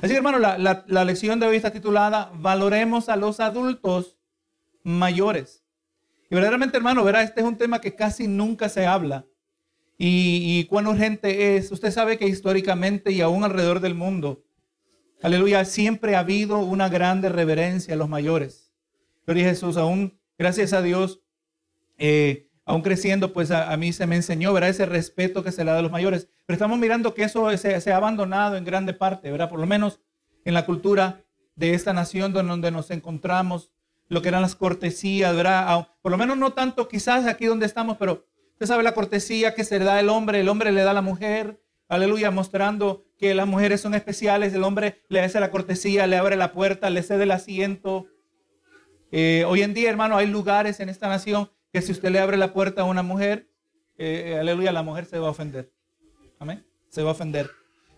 Así hermano, la, la, la lección de hoy está titulada Valoremos a los adultos mayores. Y verdaderamente, hermano, verá, este es un tema que casi nunca se habla. Y, cuán urgente es. Usted sabe que históricamente y aún alrededor del mundo, aleluya, siempre ha habido una grande reverencia a los mayores. Gloria a Jesús, aún, gracias a Dios, eh, aún creciendo, pues a, a, mí se me enseñó, ¿verdad? Ese respeto que se le da a los mayores. Pero estamos mirando que eso se, ha abandonado en grande parte, ¿verdad? Por lo menos en la cultura de esta nación donde nos encontramos lo que eran las cortesías, ¿verdad? Por lo menos no tanto quizás aquí donde estamos, pero usted sabe la cortesía que se le da al hombre, el hombre le da a la mujer, aleluya, mostrando que las mujeres son especiales, el hombre le hace la cortesía, le abre la puerta, le cede el asiento. Eh, hoy en día, hermano, hay lugares en esta nación que si usted le abre la puerta a una mujer, eh, aleluya, la mujer se va a ofender. Amén. Se va a ofender.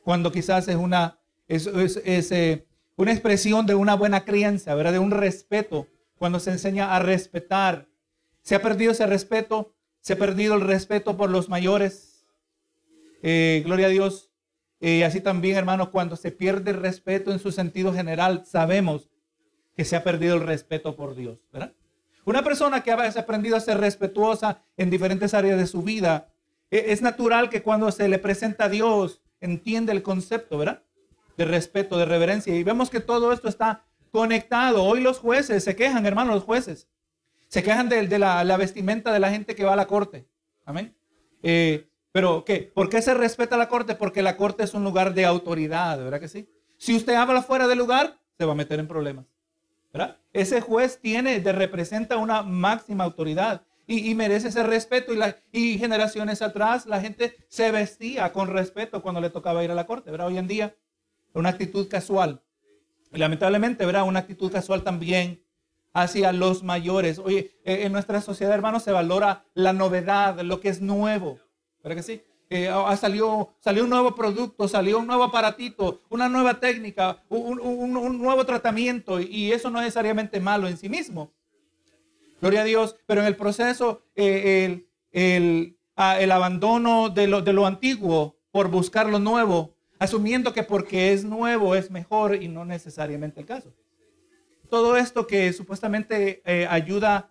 Cuando quizás es una, es, es, es eh, una expresión de una buena crianza, ¿verdad? De un respeto cuando se enseña a respetar. Se ha perdido ese respeto, se ha perdido el respeto por los mayores. Eh, gloria a Dios. Y eh, así también, hermanos, cuando se pierde el respeto en su sentido general, sabemos que se ha perdido el respeto por Dios, ¿verdad? Una persona que ha aprendido a ser respetuosa en diferentes áreas de su vida, es natural que cuando se le presenta a Dios, entiende el concepto, ¿verdad? De respeto, de reverencia. Y vemos que todo esto está conectado. Hoy los jueces se quejan, hermanos, los jueces. Se quejan de, la, vestimenta de la gente que va a la corte. Amén. Eh, pero, ¿qué? ¿Por qué se respeta la corte? Porque la corte es un lugar de autoridad, ¿verdad que sí? Si usted habla fuera del lugar, se va a meter en problemas. ¿verdad? Ese juez tiene, de, representa una máxima autoridad y, merece ese respeto. Y, generaciones atrás la gente se vestía con respeto cuando le tocaba ir a la corte, ¿verdad? Hoy en día, una actitud casual. Y lamentablemente, ¿verdad? Una actitud casual también hacia los mayores. Oye, eh, en nuestra sociedad, hermanos, se valora la novedad, lo que es nuevo. ¿Verdad que sí? Eh, salió, salió un nuevo producto, salió un nuevo aparatito, una nueva técnica, un, un, un nuevo tratamiento. Y eso no es necesariamente malo en sí mismo. Gloria a Dios. Pero en el proceso, eh, el, el, el, abandono de lo, de lo antiguo por buscar lo nuevo asumiendo que porque es nuevo es mejor y no necesariamente el caso. Todo esto que supuestamente eh, ayuda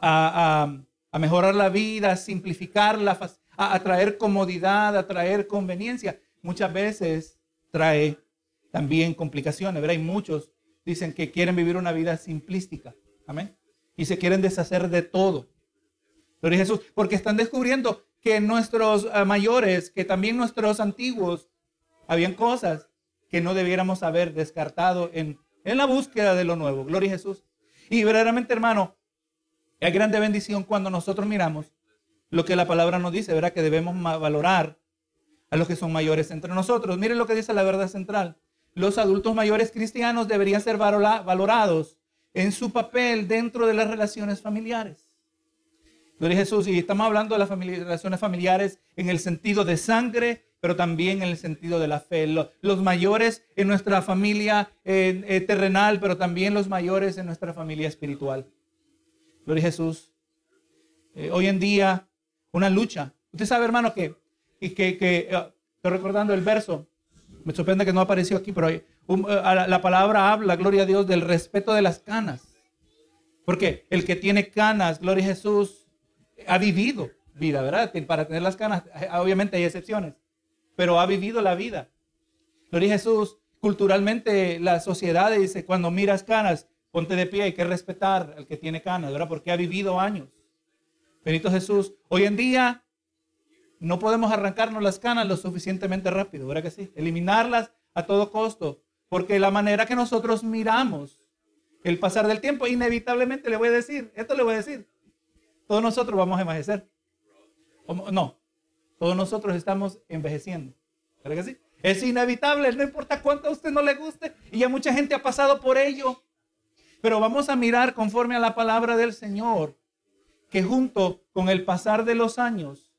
a, a, a, mejorar la vida, a simplificarla, a, a traer comodidad, a traer conveniencia, muchas veces trae también complicaciones. ¿verdad? Hay muchos dicen que quieren vivir una vida simplística. Amén. Y se quieren deshacer de todo. Gloria Jesús, porque están descubriendo que nuestros uh, mayores, que también nuestros antiguos, habían cosas que no debiéramos haber descartado en, en la búsqueda de lo nuevo. Gloria a Jesús. Y verdaderamente, hermano, es grande bendición cuando nosotros miramos lo que la palabra nos dice, ¿verdad? Que debemos valorar a los que son mayores entre nosotros. Miren lo que dice la verdad central. Los adultos mayores cristianos deberían ser valorados en su papel dentro de las relaciones familiares. Gloria a Jesús. Y estamos hablando de las relaciones familiares en el sentido de sangre pero también en el sentido de la fe. Los, mayores en nuestra familia eh, eh, terrenal, pero también los mayores en nuestra familia espiritual. Gloria a Jesús. Eh, hoy en día, una lucha. Usted sabe, hermano, que, que, que uh, estoy recordando el verso, me sorprende que no apareció aquí, pero uh, la, la palabra habla, gloria a Dios, del respeto de las canas. Porque el que tiene canas, gloria a Jesús, ha vivido vida, ¿verdad? Para tener las canas, obviamente hay excepciones pero ha vivido la vida. Gloria a Jesús. Culturalmente la sociedad dice, cuando miras canas, ponte de pie, hay que respetar al que tiene canas, ¿verdad? Porque ha vivido años. Benito Jesús. Hoy en día no podemos arrancarnos las canas lo suficientemente rápido, ¿verdad que sí? Eliminarlas a todo costo, porque la manera que nosotros miramos el pasar del tiempo, inevitablemente le voy a decir, esto le voy a decir, todos nosotros vamos a envejecer. No, todos nosotros estamos envejeciendo. ¿Verdad que sí? Es inevitable, no importa cuánto a usted no le guste. Y ya mucha gente ha pasado por ello. Pero vamos a mirar conforme a la palabra del Señor, que junto con el pasar de los años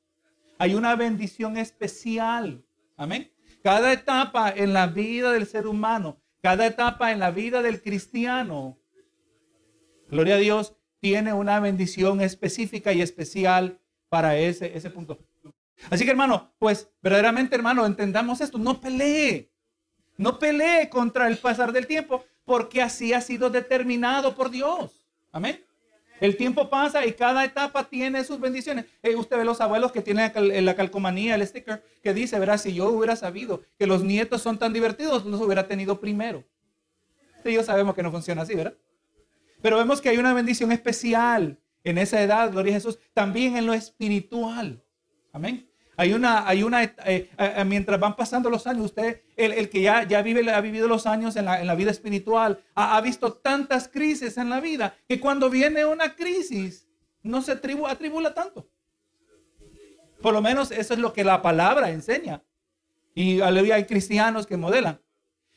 hay una bendición especial. Amén. Cada etapa en la vida del ser humano, cada etapa en la vida del cristiano, gloria a Dios, tiene una bendición específica y especial para ese, ese punto. Así que hermano, pues verdaderamente hermano, entendamos esto, no pelee. No pelee contra el pasar del tiempo, porque así ha sido determinado por Dios. Amén. El tiempo pasa y cada etapa tiene sus bendiciones. Eh, usted ve los abuelos que tienen la calcomanía, el sticker, que dice, verá, si yo hubiera sabido que los nietos son tan divertidos, los hubiera tenido primero. Ellos sabemos que no funciona así, ¿verdad? Pero vemos que hay una bendición especial en esa edad, gloria a Jesús, también en lo espiritual. Amén. Hay una, hay una, eh, eh, eh, mientras van pasando los años, usted, el, que ya, ya vive, ha vivido los años en la, vida espiritual, ha, visto tantas crisis en la vida, que cuando viene una crisis, no se atribula tanto. Por lo menos eso es lo que la palabra enseña. Y aleluya, hay cristianos que modelan.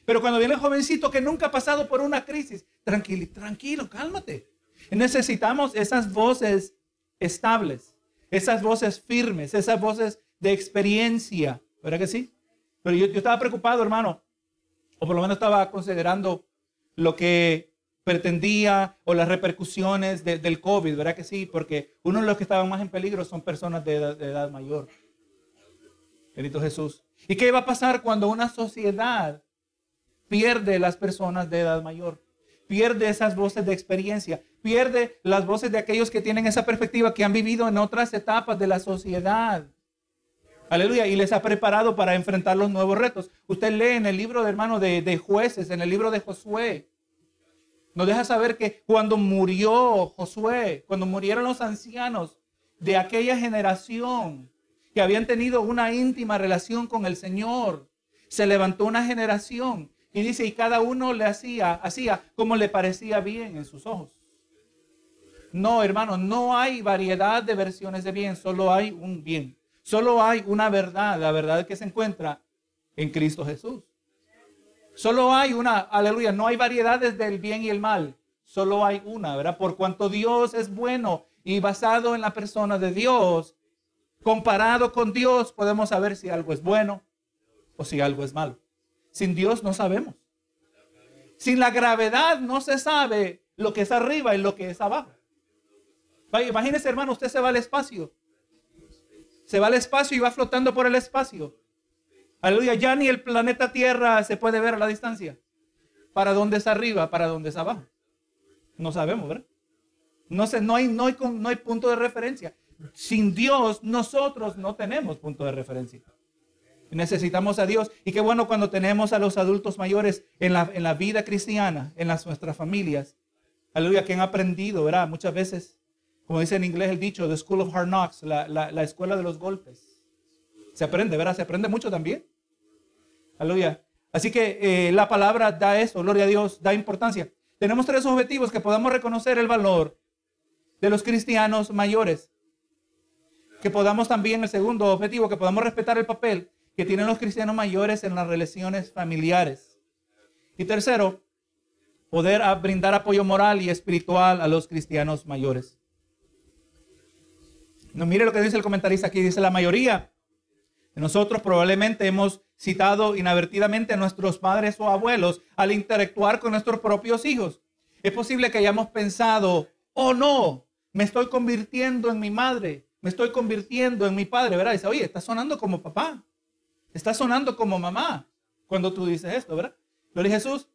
Pero cuando viene el jovencito que nunca ha pasado por una crisis, tranquilo, tranquilo, cálmate. Necesitamos esas voces estables, esas voces firmes, esas voces de experiencia. ¿Verdad que sí? Pero yo, estaba preocupado, hermano, o por lo menos estaba considerando lo que pretendía o las repercusiones del COVID, ¿verdad que sí? Porque uno de los que estaban más en peligro son personas de edad, de edad mayor. Bendito Jesús. ¿Y qué va a pasar cuando una sociedad pierde las personas de edad mayor? Pierde esas voces de experiencia, pierde las voces de aquellos que tienen esa perspectiva, que han vivido en otras etapas de la sociedad. Aleluya. Y les ha preparado para enfrentar los nuevos retos. Usted lee en el libro de hermano de, de jueces, en el libro de Josué. Nos deja saber que cuando murió Josué, cuando murieron los ancianos de aquella generación que habían tenido una íntima relación con el Señor, se levantó una generación y dice, y cada uno le hacía, hacía como le parecía bien en sus ojos. No, hermano, no hay variedad de versiones de bien, solo hay un bien. Solo hay una verdad, la verdad que se encuentra en Cristo Jesús. Solo hay una, aleluya, no hay variedades del bien y el mal, solo hay una, ¿verdad? Por cuanto Dios es bueno y basado en la persona de Dios, comparado con Dios, podemos saber si algo es bueno o si algo es malo. Sin Dios no sabemos. Sin la gravedad no se sabe lo que es arriba y lo que es abajo. Imagínese, hermano, usted se va al espacio se va al espacio y va flotando por el espacio. Aleluya, ya ni el planeta Tierra se puede ver a la distancia. ¿Para dónde es arriba? ¿Para dónde es abajo? No sabemos, ¿verdad? No, sé, no, hay, no, hay, no hay punto de referencia. Sin Dios, nosotros no tenemos punto de referencia. Necesitamos a Dios. Y qué bueno cuando tenemos a los adultos mayores en la, en la vida cristiana, en las, nuestras familias. Aleluya, que han aprendido, ¿verdad? Muchas veces como dice en inglés el dicho, The School of Hard Knocks, la, escuela de los golpes. Se aprende, ¿verdad? Se aprende mucho también. Aleluya. Así que eh, la palabra da eso, gloria a Dios, da importancia. Tenemos tres objetivos, que podamos reconocer el valor de los cristianos mayores. Que podamos también, el segundo objetivo, que podamos respetar el papel que tienen los cristianos mayores en las relaciones familiares. Y tercero, poder brindar apoyo moral y espiritual a los cristianos mayores. No, mire lo que dice el comentarista aquí. Dice, la mayoría de nosotros probablemente hemos citado inadvertidamente a nuestros padres o abuelos al interactuar con nuestros propios hijos. Es posible que hayamos pensado, oh no, me estoy convirtiendo en mi madre, me estoy convirtiendo en mi padre, ¿verdad? Dice, oye, está sonando como papá, está sonando como mamá cuando tú dices esto, ¿verdad? Lo dice Jesús.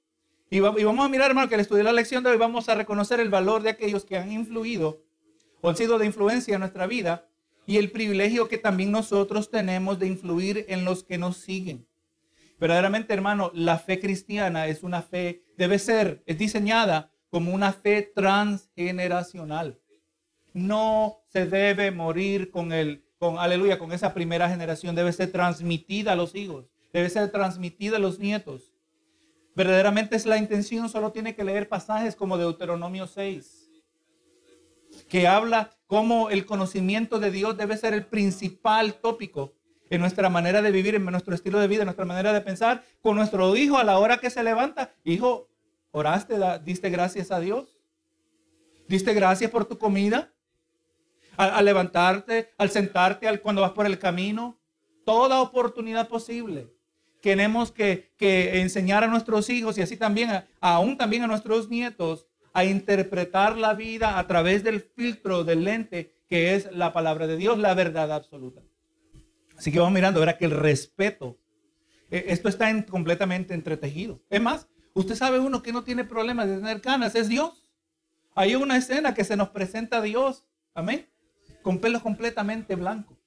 Y, vamos a mirar, hermano, que al estudiar la lección de hoy vamos a reconocer el valor de aquellos que han influido o han de influencia en nuestra vida y el privilegio que también nosotros tenemos de influir en los que nos siguen. Verdaderamente, hermano, la fe cristiana es una fe, debe ser, es diseñada como una fe transgeneracional. No se debe morir con el, con, aleluya, con esa primera generación. Debe ser transmitida a los hijos, debe ser transmitida a los nietos. Verdaderamente es la intención, solo tiene que leer pasajes como Deuteronomio 6 que habla cómo el conocimiento de Dios debe ser el principal tópico en nuestra manera de vivir, en nuestro estilo de vida, en nuestra manera de pensar, con nuestro hijo a la hora que se levanta. Hijo, oraste, diste gracias a Dios. Diste gracias por tu comida. Al, levantarte, al sentarte, al, cuando vas por el camino. Toda oportunidad posible. Tenemos que, enseñar a nuestros hijos y así también, aún también a nuestros nietos, a interpretar la vida a través del filtro, del lente, que es la palabra de Dios, la verdad absoluta. Así que vamos mirando, verá que el respeto, eh, esto está en- completamente entretejido. Es más, usted sabe uno que no tiene problemas de tener canas, es Dios. Hay una escena que se nos presenta a Dios, amén, con pelos completamente blancos.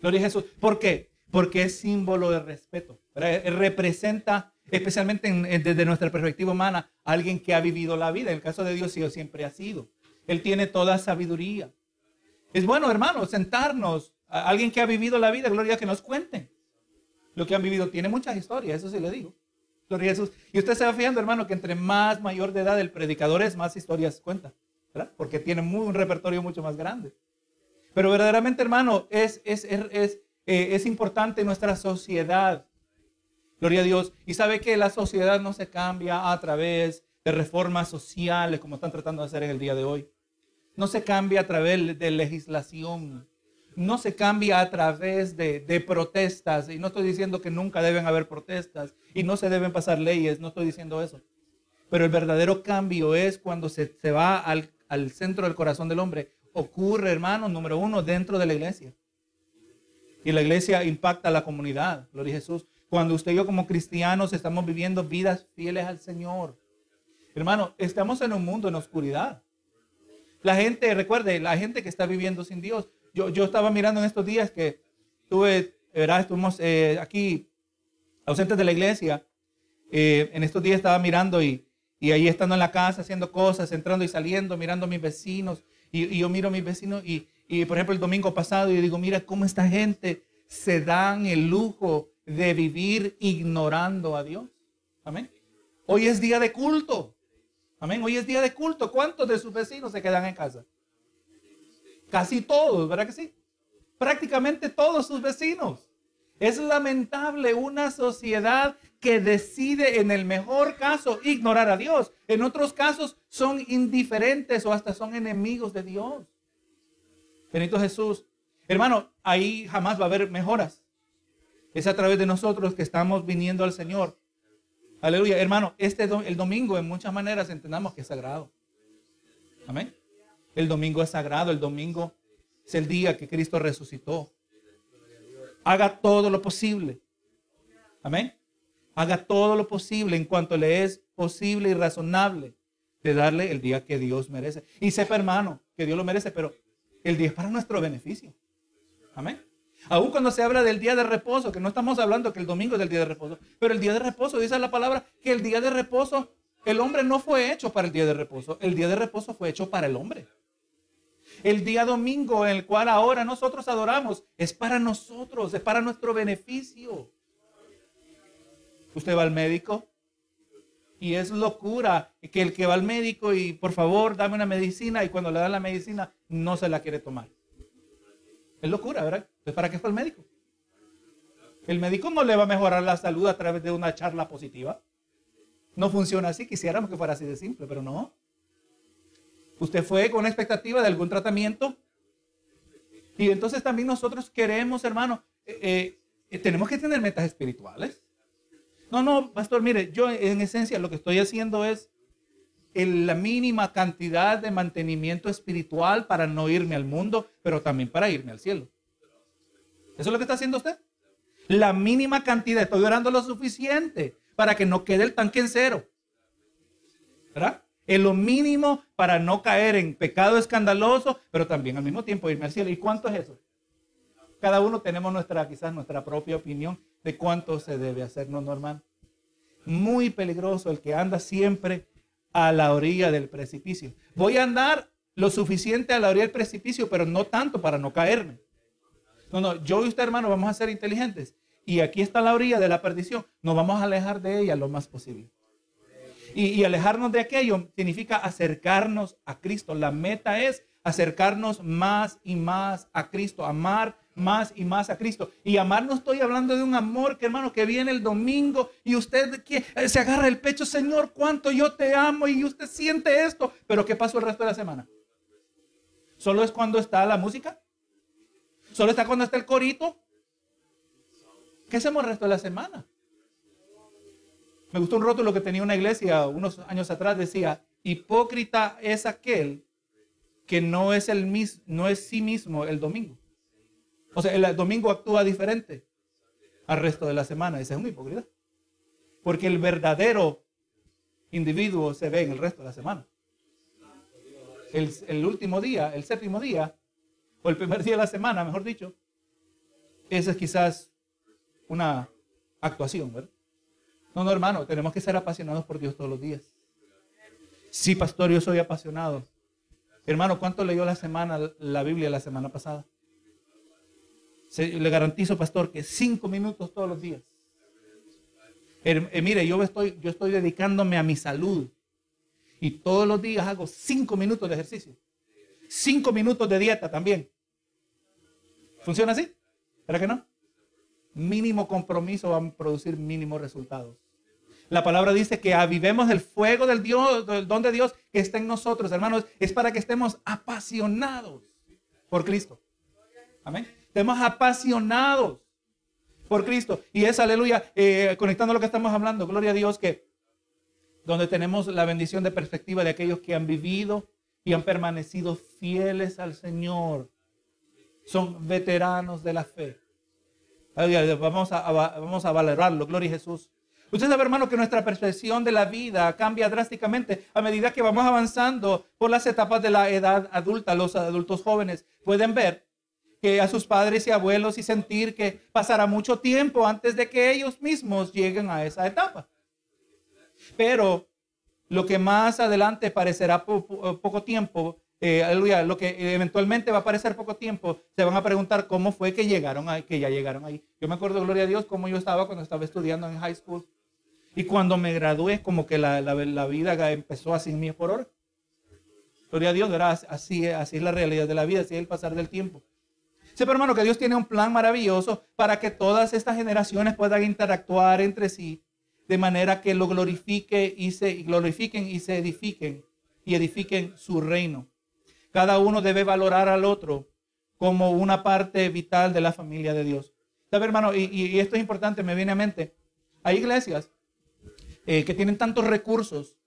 Gloria a Jesús. ¿Por qué? Porque es símbolo de respeto. ¿verdad? Representa, especialmente en- en- desde nuestra perspectiva humana, alguien que ha vivido la vida. En el caso de Dios, Dios siempre ha sido. Él tiene toda sabiduría. Es bueno, hermanos, sentarnos a alguien que ha vivido la vida, gloria, que nos cuenten lo que han vivido. Tiene muchas historias, eso sí le digo. Gloria a Jesús. Y usted se va fijando, hermano, que entre más mayor de edad el predicador es, más historias cuenta. ¿verdad? Porque tiene un repertorio mucho más grande. Pero verdaderamente, hermano, es, es, es, es, eh, es importante nuestra sociedad. Gloria a Dios. Y sabe que la sociedad no se cambia a través de reformas sociales como están tratando de hacer en el día de hoy. No se cambia a través de legislación. No se cambia a través de, protestas. Y no estoy diciendo que nunca deben haber protestas y no se deben pasar leyes. No estoy diciendo eso. Pero el verdadero cambio es cuando se, se va al, al centro del corazón del hombre. Ocurre, hermano, número uno, dentro de la iglesia. Y la iglesia impacta a la comunidad, gloria a Jesús. Cuando usted y yo como cristianos estamos viviendo vidas fieles al Señor. Hermano, estamos en un mundo en oscuridad. La gente, recuerde, la gente que está viviendo sin Dios. Yo, yo estaba mirando en estos días que tuve, ¿verdad? Estuvimos eh, aquí ausentes de la iglesia. Eh, en estos días estaba mirando y, y ahí estando en la casa haciendo cosas, entrando y saliendo, mirando a mis vecinos. Y, y yo miro a mis vecinos y, y, por ejemplo, el domingo pasado yo digo, mira cómo esta gente se dan el lujo de vivir ignorando a Dios. Amén. Hoy es día de culto. Amén. Hoy es día de culto. ¿Cuántos de sus vecinos se quedan en casa? Casi todos, ¿verdad que sí? Prácticamente todos sus vecinos. Es lamentable una sociedad que decide en el mejor caso ignorar a Dios. En otros casos son indiferentes o hasta son enemigos de Dios. Benito Jesús. Hermano, ahí jamás va a haber mejoras. Es a través de nosotros que estamos viniendo al Señor. Aleluya. Hermano, este el domingo en muchas maneras entendamos que es sagrado. Amén. El domingo es sagrado. El domingo es el día que Cristo resucitó. Haga todo lo posible. Amén. Haga todo lo posible en cuanto le es posible y razonable de darle el día que Dios merece. Y sepa, hermano, que Dios lo merece, pero el día es para nuestro beneficio. Amén. Aún cuando se habla del día de reposo, que no estamos hablando que el domingo es el día de reposo, pero el día de reposo, dice la palabra, que el día de reposo, el hombre no fue hecho para el día de reposo, el día de reposo fue hecho para el hombre. El día domingo en el cual ahora nosotros adoramos es para nosotros, es para nuestro beneficio. Usted va al médico y es locura que el que va al médico y por favor dame una medicina y cuando le dan la medicina no se la quiere tomar. Es locura, ¿verdad? Entonces, ¿para qué fue el médico? El médico no le va a mejorar la salud a través de una charla positiva. No funciona así. Quisiéramos que fuera así de simple, pero no. Usted fue con expectativa de algún tratamiento. Y entonces también nosotros queremos, hermano, eh, eh, tenemos que tener metas espirituales. No, no, pastor, mire, yo en esencia lo que estoy haciendo es el- la mínima cantidad de mantenimiento espiritual para no irme al mundo, pero también para irme al cielo. ¿Eso es lo que está haciendo usted? La mínima cantidad, estoy orando lo suficiente para que no quede el tanque en cero. ¿Verdad? Es lo mínimo para no caer en pecado escandaloso, pero también al mismo tiempo irme al cielo. ¿Y cuánto es eso? Cada uno tenemos nuestra, quizás nuestra propia opinión de cuánto se debe hacer, ¿no, no, hermano? Muy peligroso el que anda siempre a la orilla del precipicio. Voy a andar lo suficiente a la orilla del precipicio, pero no tanto para no caerme. No, no, yo y usted, hermano, vamos a ser inteligentes. Y aquí está la orilla de la perdición. Nos vamos a alejar de ella lo más posible. Y, alejarnos de aquello significa acercarnos a Cristo. La meta es acercarnos más y más a Cristo, amar más y más a Cristo. Y amar no estoy hablando de un amor que hermano que viene el domingo y usted que, eh, se agarra el pecho, Señor, cuánto yo te amo y usted siente esto. Pero ¿qué pasó el resto de la semana? ¿Solo es cuando está la música? ¿Solo está cuando está el corito? ¿Qué hacemos el resto de la semana? Me gustó un rótulo que tenía una iglesia unos años atrás, decía, hipócrita es aquel que no es, el mis, no es sí mismo el domingo. O sea, el domingo actúa diferente, al resto de la semana. Ese es un hipócrita. Porque el verdadero individuo se ve en el resto de la semana. El, último día, el séptimo día, o el primer día de la semana, mejor dicho, esa es quizás una actuación, ¿verdad? No, no, hermano, tenemos que ser apasionados por Dios todos los días. Sí, pastor, yo soy apasionado. Hermano, ¿cuánto leyó la semana la Biblia la semana pasada? Le garantizo, pastor, que cinco minutos todos los días. Eh, mire, yo estoy, yo estoy dedicándome a mi salud. Y todos los días hago cinco minutos de ejercicio. Cinco minutos de dieta también. ¿Funciona así? ¿Verdad que no? Mínimo compromiso va a producir mínimos resultados. La palabra dice que avivemos el fuego del Dios, del don de Dios que está en nosotros, hermanos. Es para que estemos apasionados por Cristo. Amén. Estemos apasionados por Cristo. Y es, aleluya, eh, conectando lo que estamos hablando, gloria a Dios, que donde tenemos la bendición de perspectiva de aquellos que han vivido y han permanecido fieles al Señor. Son veteranos de la fe. Vamos a, vamos a valorarlo, gloria a Jesús. Usted sabe, hermano, que nuestra percepción de la vida cambia drásticamente a medida que vamos avanzando por las etapas de la edad adulta. Los adultos jóvenes pueden ver a sus padres y abuelos y sentir que pasará mucho tiempo antes de que ellos mismos lleguen a esa etapa. Pero lo que más adelante parecerá poco tiempo, eh, aleluya, lo que eventualmente va a parecer poco tiempo, se van a preguntar cómo fue que llegaron ahí, que ya llegaron ahí. Yo me acuerdo, gloria a Dios, cómo yo estaba cuando estaba estudiando en high school. Y cuando me gradué, como que la, la, vida empezó así en mí por hora. Gloria a Dios, ¿verdad? Así, así es la realidad de la vida, así es el pasar del tiempo. Sepa, hermano, que Dios tiene un plan maravilloso para que todas estas generaciones puedan interactuar entre sí de manera que lo glorifique y se glorifiquen y se edifiquen y edifiquen su reino. Cada uno debe valorar al otro como una parte vital de la familia de Dios. ¿Sabe, hermano? Y, esto es importante, me viene a mente. Hay iglesias eh, que tienen tantos recursos,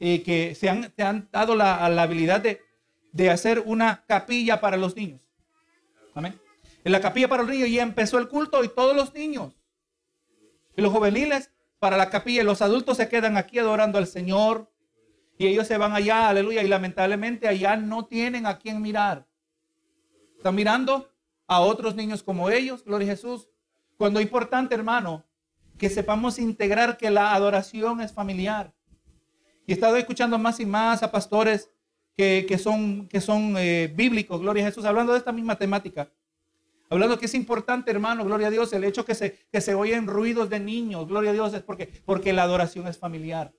eh, que se han, dado la, habilidad de, hacer una capilla para los niños. En la capilla para los niños ya empezó el culto y todos los niños y los juveniles para la capilla y los adultos se quedan aquí adorando al Señor y ellos se van allá, aleluya, y lamentablemente allá no tienen a quién mirar. Están mirando a otros niños como ellos, gloria a Jesús. Cuando es importante, hermano, que sepamos integrar que la adoración es familiar. Y he estado escuchando más y más a pastores que, son, que son eh, bíblicos, gloria a Jesús, hablando de esta misma temática. Hablando que es importante, hermano, gloria a Dios, el hecho que se, que se oyen ruidos de niños, gloria a Dios, es porque, porque la adoración es familiar.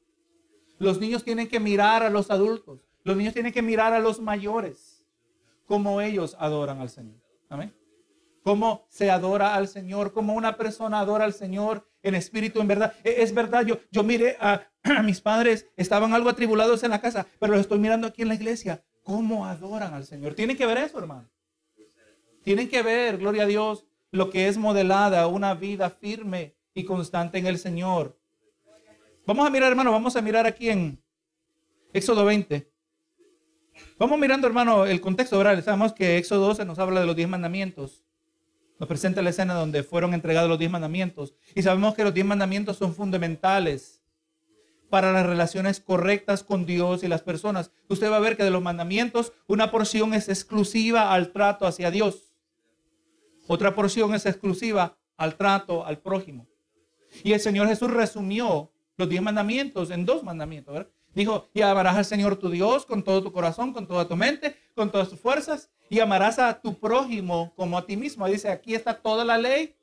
Los niños tienen que mirar a los adultos, los niños tienen que mirar a los mayores, como ellos adoran al Señor. Amén cómo se adora al Señor, cómo una persona adora al Señor en espíritu, en verdad. E, es verdad, yo, yo miré a, mis padres, estaban algo atribulados en la casa, pero los estoy mirando aquí en la iglesia. ¿Cómo adoran al Señor? Tienen que ver eso, hermano. Tienen que ver, gloria a Dios, lo que es modelada, una vida firme y constante en el Señor. Vamos a mirar, hermano, vamos a mirar aquí en Éxodo 20. Vamos mirando, hermano, el contexto, ¿verdad? Sabemos que Éxodo 12 nos habla de los diez mandamientos. Nos presenta la escena donde fueron entregados los diez mandamientos. Y sabemos que los diez mandamientos son fundamentales para las relaciones correctas con Dios y las personas. Usted va a ver que de los mandamientos una porción es exclusiva al trato hacia Dios. Otra porción es exclusiva al trato al prójimo. Y el Señor Jesús resumió los diez mandamientos en dos mandamientos. Dijo, y amarás al Señor tu Dios con todo tu corazón, con toda tu mente, con todas tus fuerzas, y amarás a tu prójimo como a ti mismo. Dice, aquí está toda la ley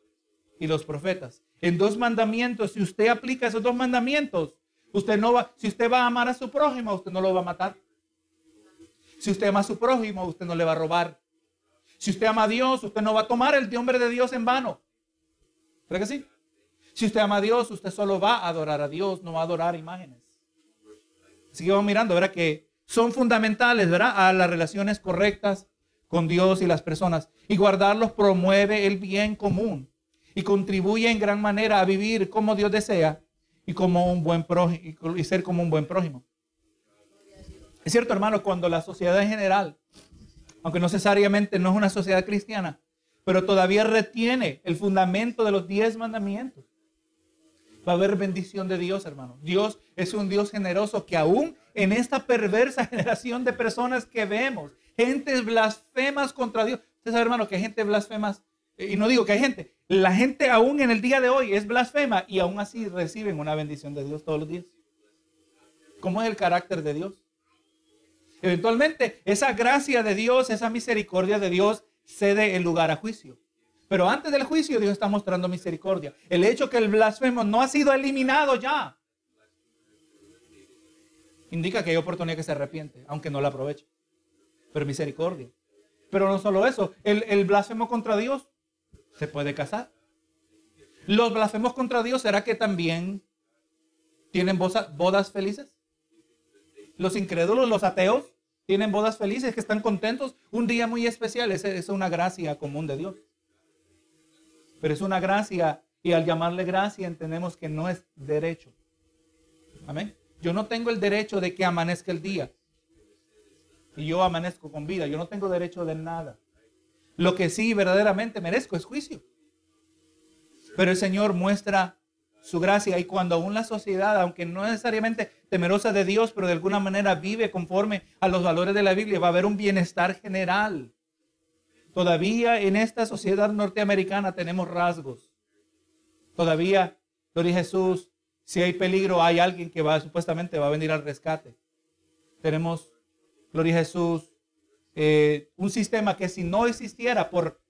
y los profetas. En dos mandamientos, si usted aplica esos dos mandamientos, usted no va, si usted va a amar a su prójimo, usted no lo va a matar. Si usted ama a su prójimo, usted no le va a robar. Si usted ama a Dios, usted no va a tomar el nombre de Dios en vano. ¿Cree que sí? Si usted ama a Dios, usted solo va a adorar a Dios, no va a adorar imágenes. Así mirando, ¿verdad? Que son fundamentales, ¿verdad? A las relaciones correctas con Dios y las personas. Y guardarlos promueve el bien común y contribuye en gran manera a vivir como Dios desea y como un buen prójimo, y ser como un buen prójimo. Es cierto, hermano, cuando la sociedad en general, aunque no necesariamente no es una sociedad cristiana, pero todavía retiene el fundamento de los diez mandamientos. Va a haber bendición de Dios, hermano. Dios es un Dios generoso que aún en esta perversa generación de personas que vemos, gentes blasfemas contra Dios. Usted sabe, hermano, que hay gente blasfemas, eh, y no digo que hay gente, la gente aún en el día de hoy es blasfema y aún así reciben una bendición de Dios todos los días. ¿Cómo es el carácter de Dios? Eventualmente, esa gracia de Dios, esa misericordia de Dios cede el lugar a juicio. Pero antes del juicio, Dios está mostrando misericordia. El hecho que el blasfemo no ha sido eliminado ya indica que hay oportunidad que se arrepiente, aunque no la aproveche. Pero misericordia. Pero no solo eso, el, blasfemo contra Dios se puede casar. Los blasfemos contra Dios, ¿será que también tienen bodas felices? Los incrédulos, los ateos, tienen bodas felices, que están contentos. Un día muy especial, es una gracia común de Dios. Pero es una gracia y al llamarle gracia entendemos que no es derecho. Amén. Yo no tengo el derecho de que amanezca el día. Y yo amanezco con vida. Yo no tengo derecho de nada. Lo que sí verdaderamente merezco es juicio. Pero el Señor muestra su gracia y cuando aún la sociedad, aunque no necesariamente temerosa de Dios, pero de alguna manera vive conforme a los valores de la Biblia, va a haber un bienestar general. Todavía en esta sociedad norteamericana tenemos rasgos. Todavía, gloria Jesús, si hay peligro, hay alguien que va, supuestamente va a venir al rescate. Tenemos, gloria Jesús, eh, un sistema que si no existiera, por,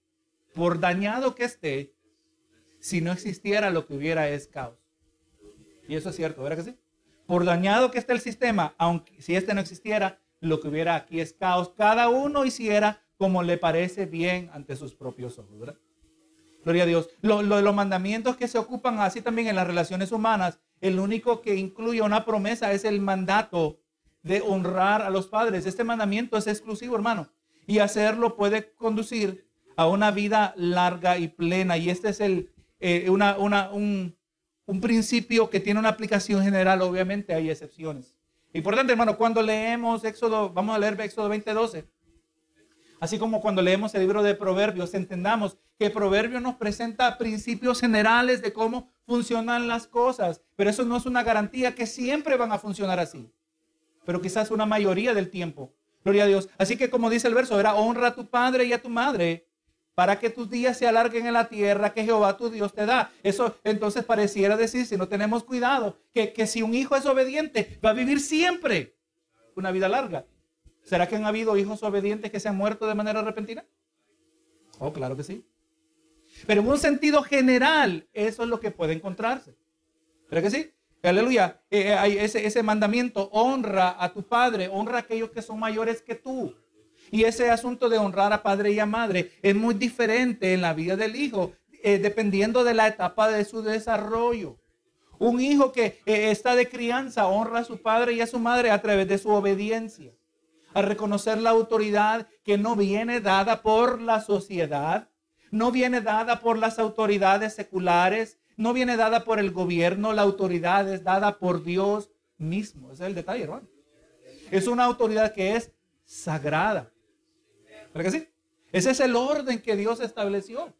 por dañado que esté, si no existiera lo que hubiera es caos. Y eso es cierto, ¿verdad que sí? Por dañado que esté el sistema, aunque si este no existiera, lo que hubiera aquí es caos. Cada uno hiciera como le parece bien ante sus propios ojos. Gloria a Dios. los mandamientos que se ocupan así también en las relaciones humanas, el único que incluye una promesa es el mandato de honrar a los padres. Este mandamiento es exclusivo, hermano. Y hacerlo puede conducir a una vida larga y plena. Y este es el, eh, un, un principio que tiene una aplicación general. Obviamente hay excepciones. Importante, hermano, cuando leemos Éxodo, vamos a leer Éxodo 20:12. Así como cuando leemos el libro de Proverbios, entendamos que Proverbio nos presenta principios generales de cómo funcionan las cosas, pero eso no es una garantía que siempre van a funcionar así, pero quizás una mayoría del tiempo. Gloria a Dios. Así que como dice el verso, era honra a tu padre y a tu madre para que tus días se alarguen en la tierra que Jehová tu Dios te da. Eso entonces pareciera decir, si no tenemos cuidado, que, que si un hijo es obediente, va a vivir siempre una vida larga. ¿Será que han habido hijos obedientes que se han muerto de manera repentina? Oh, claro que sí. Pero en un sentido general, eso es lo que puede encontrarse. ¿Verdad que sí? Aleluya. Eh, eh, ese mandamiento, honra a tu padre, honra a aquellos que son mayores que tú. Y ese asunto de honrar a padre y a madre es muy diferente en la vida del hijo, eh, dependiendo de la etapa de su desarrollo. Un hijo que está de crianza honra a su padre y a su madre a través de su obediencia, a reconocer la autoridad que no viene dada por la sociedad, no viene dada por las autoridades seculares, no viene dada por el gobierno, la autoridad es dada por Dios mismo. Ese es el detalle, hermano. Es una autoridad que es sagrada. ¿Verdad sí? Ese es el orden que Dios estableció.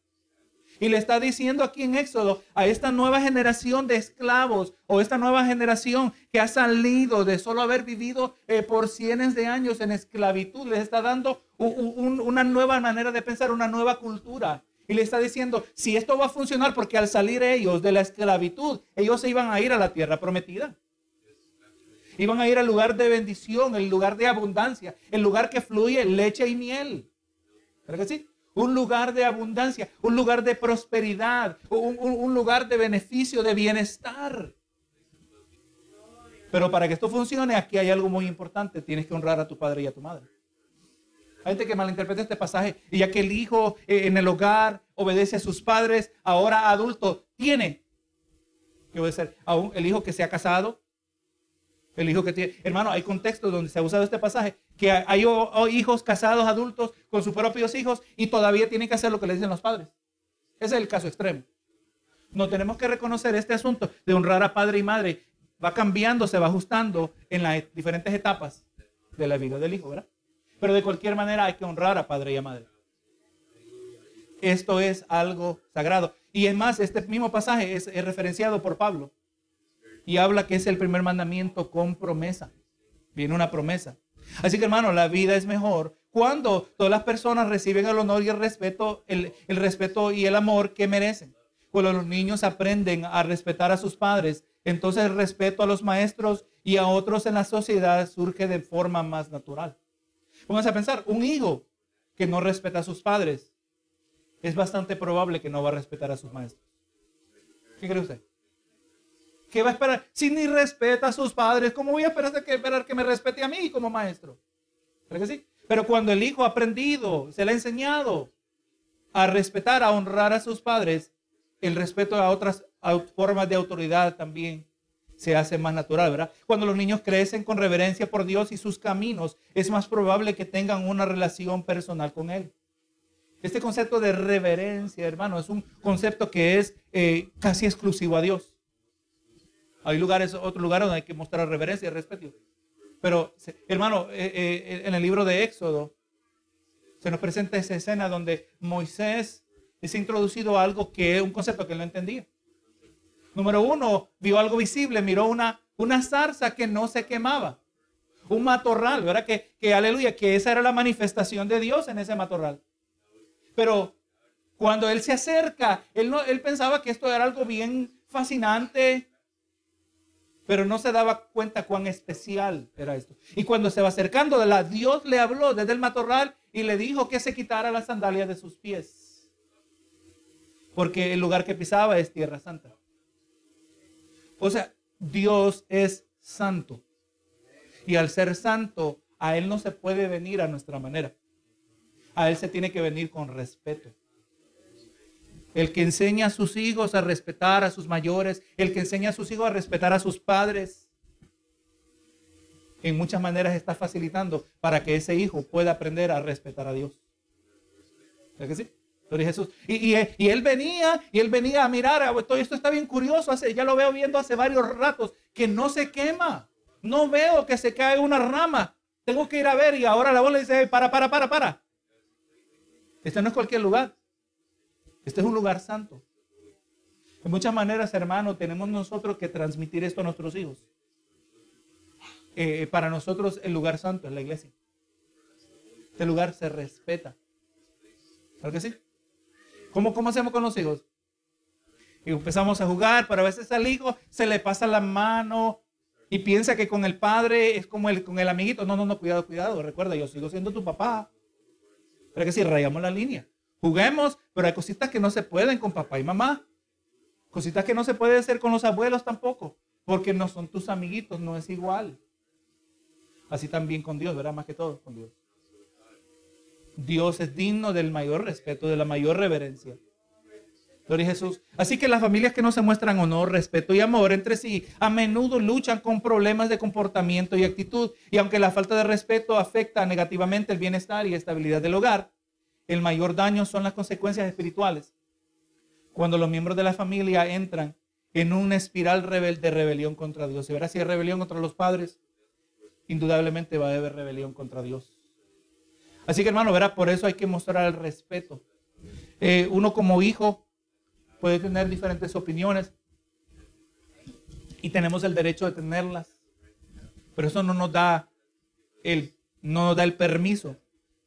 Y le está diciendo aquí en Éxodo a esta nueva generación de esclavos o esta nueva generación que ha salido de solo haber vivido eh, por cientos de años en esclavitud, les está dando una nueva manera de pensar, una nueva cultura. Y le está diciendo, si esto va a funcionar, porque al salir ellos de la esclavitud, ellos se iban a ir a la tierra prometida. Iban a ir al lugar de bendición, el lugar de abundancia, el lugar que fluye leche y miel. ¿Verdad que sí? Un lugar de abundancia, un lugar de prosperidad, un, lugar de beneficio, de bienestar. Pero para que esto funcione, aquí hay algo muy importante. Tienes que honrar a tu padre y a tu madre. Hay gente que malinterpreta este pasaje y ya que el hijo eh, en el hogar obedece a sus padres, ahora adulto, tiene que obedecer. Aún el hijo que se ha casado, el hijo que tiene. Hermano, hay contextos donde se ha usado este pasaje que hay hijos casados adultos con sus propios hijos y todavía tienen que hacer lo que le dicen los padres. Ese es el caso extremo. No tenemos que reconocer este asunto de honrar a padre y madre. Va cambiando, se va ajustando en las diferentes etapas de la vida del hijo, ¿verdad? Pero de cualquier manera hay que honrar a padre y a madre. Esto es algo sagrado. Y es más, este mismo pasaje es, es referenciado por Pablo. Y habla que es el primer mandamiento con promesa. Viene una promesa. Así que hermano, la vida es mejor cuando todas las personas reciben el honor y el respeto, el, el respeto y el amor que merecen. Cuando los niños aprenden a respetar a sus padres, entonces el respeto a los maestros y a otros en la sociedad surge de forma más natural. Vamos a pensar, un hijo que no respeta a sus padres, es bastante probable que no va a respetar a sus maestros. ¿Qué cree usted? ¿Qué va a esperar? Si ni respeta a sus padres, ¿cómo voy a esperar que, esperar que me respete a mí como maestro? ¿Cree que sí? Pero cuando el hijo ha aprendido, se le ha enseñado a respetar, a honrar a sus padres, el respeto a otras formas de autoridad también se hace más natural, ¿verdad? Cuando los niños crecen con reverencia por Dios y sus caminos, es más probable que tengan una relación personal con Él. Este concepto de reverencia, hermano, es un concepto que es eh, casi exclusivo a Dios. Hay lugares, otros lugares donde hay que mostrar reverencia y respeto. Pero, hermano, eh, eh, en el libro de Éxodo se nos presenta esa escena donde Moisés es introducido a algo que es un concepto que él no entendía. Número uno, vio algo visible, miró una, una zarza que no se quemaba. Un matorral, ¿verdad? Que, que aleluya, que esa era la manifestación de Dios en ese matorral. Pero cuando él se acerca, él, no, él pensaba que esto era algo bien fascinante, pero no se daba cuenta cuán especial era esto. Y cuando se va acercando de la, Dios le habló desde el matorral y le dijo que se quitara las sandalias de sus pies. Porque el lugar que pisaba es tierra santa. O sea, Dios es santo. Y al ser santo, a Él no se puede venir a nuestra manera. A Él se tiene que venir con respeto el que enseña a sus hijos a respetar a sus mayores, el que enseña a sus hijos a respetar a sus padres, en muchas maneras está facilitando para que ese hijo pueda aprender a respetar a Dios. ¿Es que sí? Jesús. Y, él venía, y él venía a mirar, ah, esto, esto está bien curioso, ya lo veo viendo hace varios ratos, que no se quema. No veo que se cae una rama. Tengo que ir a ver y ahora la voz le dice, para, para, para, para. Este no es cualquier lugar. Este es un lugar santo. De muchas maneras, hermano, tenemos nosotros que transmitir esto a nuestros hijos. Eh, para nosotros el lugar santo es la iglesia. Este lugar se respeta. ¿Sabes que sí? ¿Cómo, ¿Cómo hacemos con los hijos? Y empezamos a jugar, pero a veces al hijo se le pasa la mano y piensa que con el padre es como el, con el amiguito. No, no, no, cuidado, cuidado. Recuerda, yo sigo siendo tu papá. Pero que si rayamos la línea. Juguemos, pero hay cositas que no se pueden con papá y mamá. Cositas que no se puede hacer con los abuelos tampoco, porque no son tus amiguitos, no es igual. Así también con Dios, ¿verdad? Más que todo con Dios. Dios es digno del mayor respeto, de la mayor reverencia. Gloria a Jesús. Así que las familias que no se muestran honor, respeto y amor entre sí, a menudo luchan con problemas de comportamiento y actitud. Y aunque la falta de respeto afecta negativamente el bienestar y estabilidad del hogar, el mayor daño son las consecuencias espirituales. Cuando los miembros de la familia entran en una espiral de rebelión contra Dios. Y verá si hay rebelión contra los padres, indudablemente va a haber rebelión contra Dios. Así que hermano, verá, por eso hay que mostrar el respeto. Eh, uno como hijo puede tener diferentes opiniones y tenemos el derecho de tenerlas, pero eso no nos da el, no nos da el permiso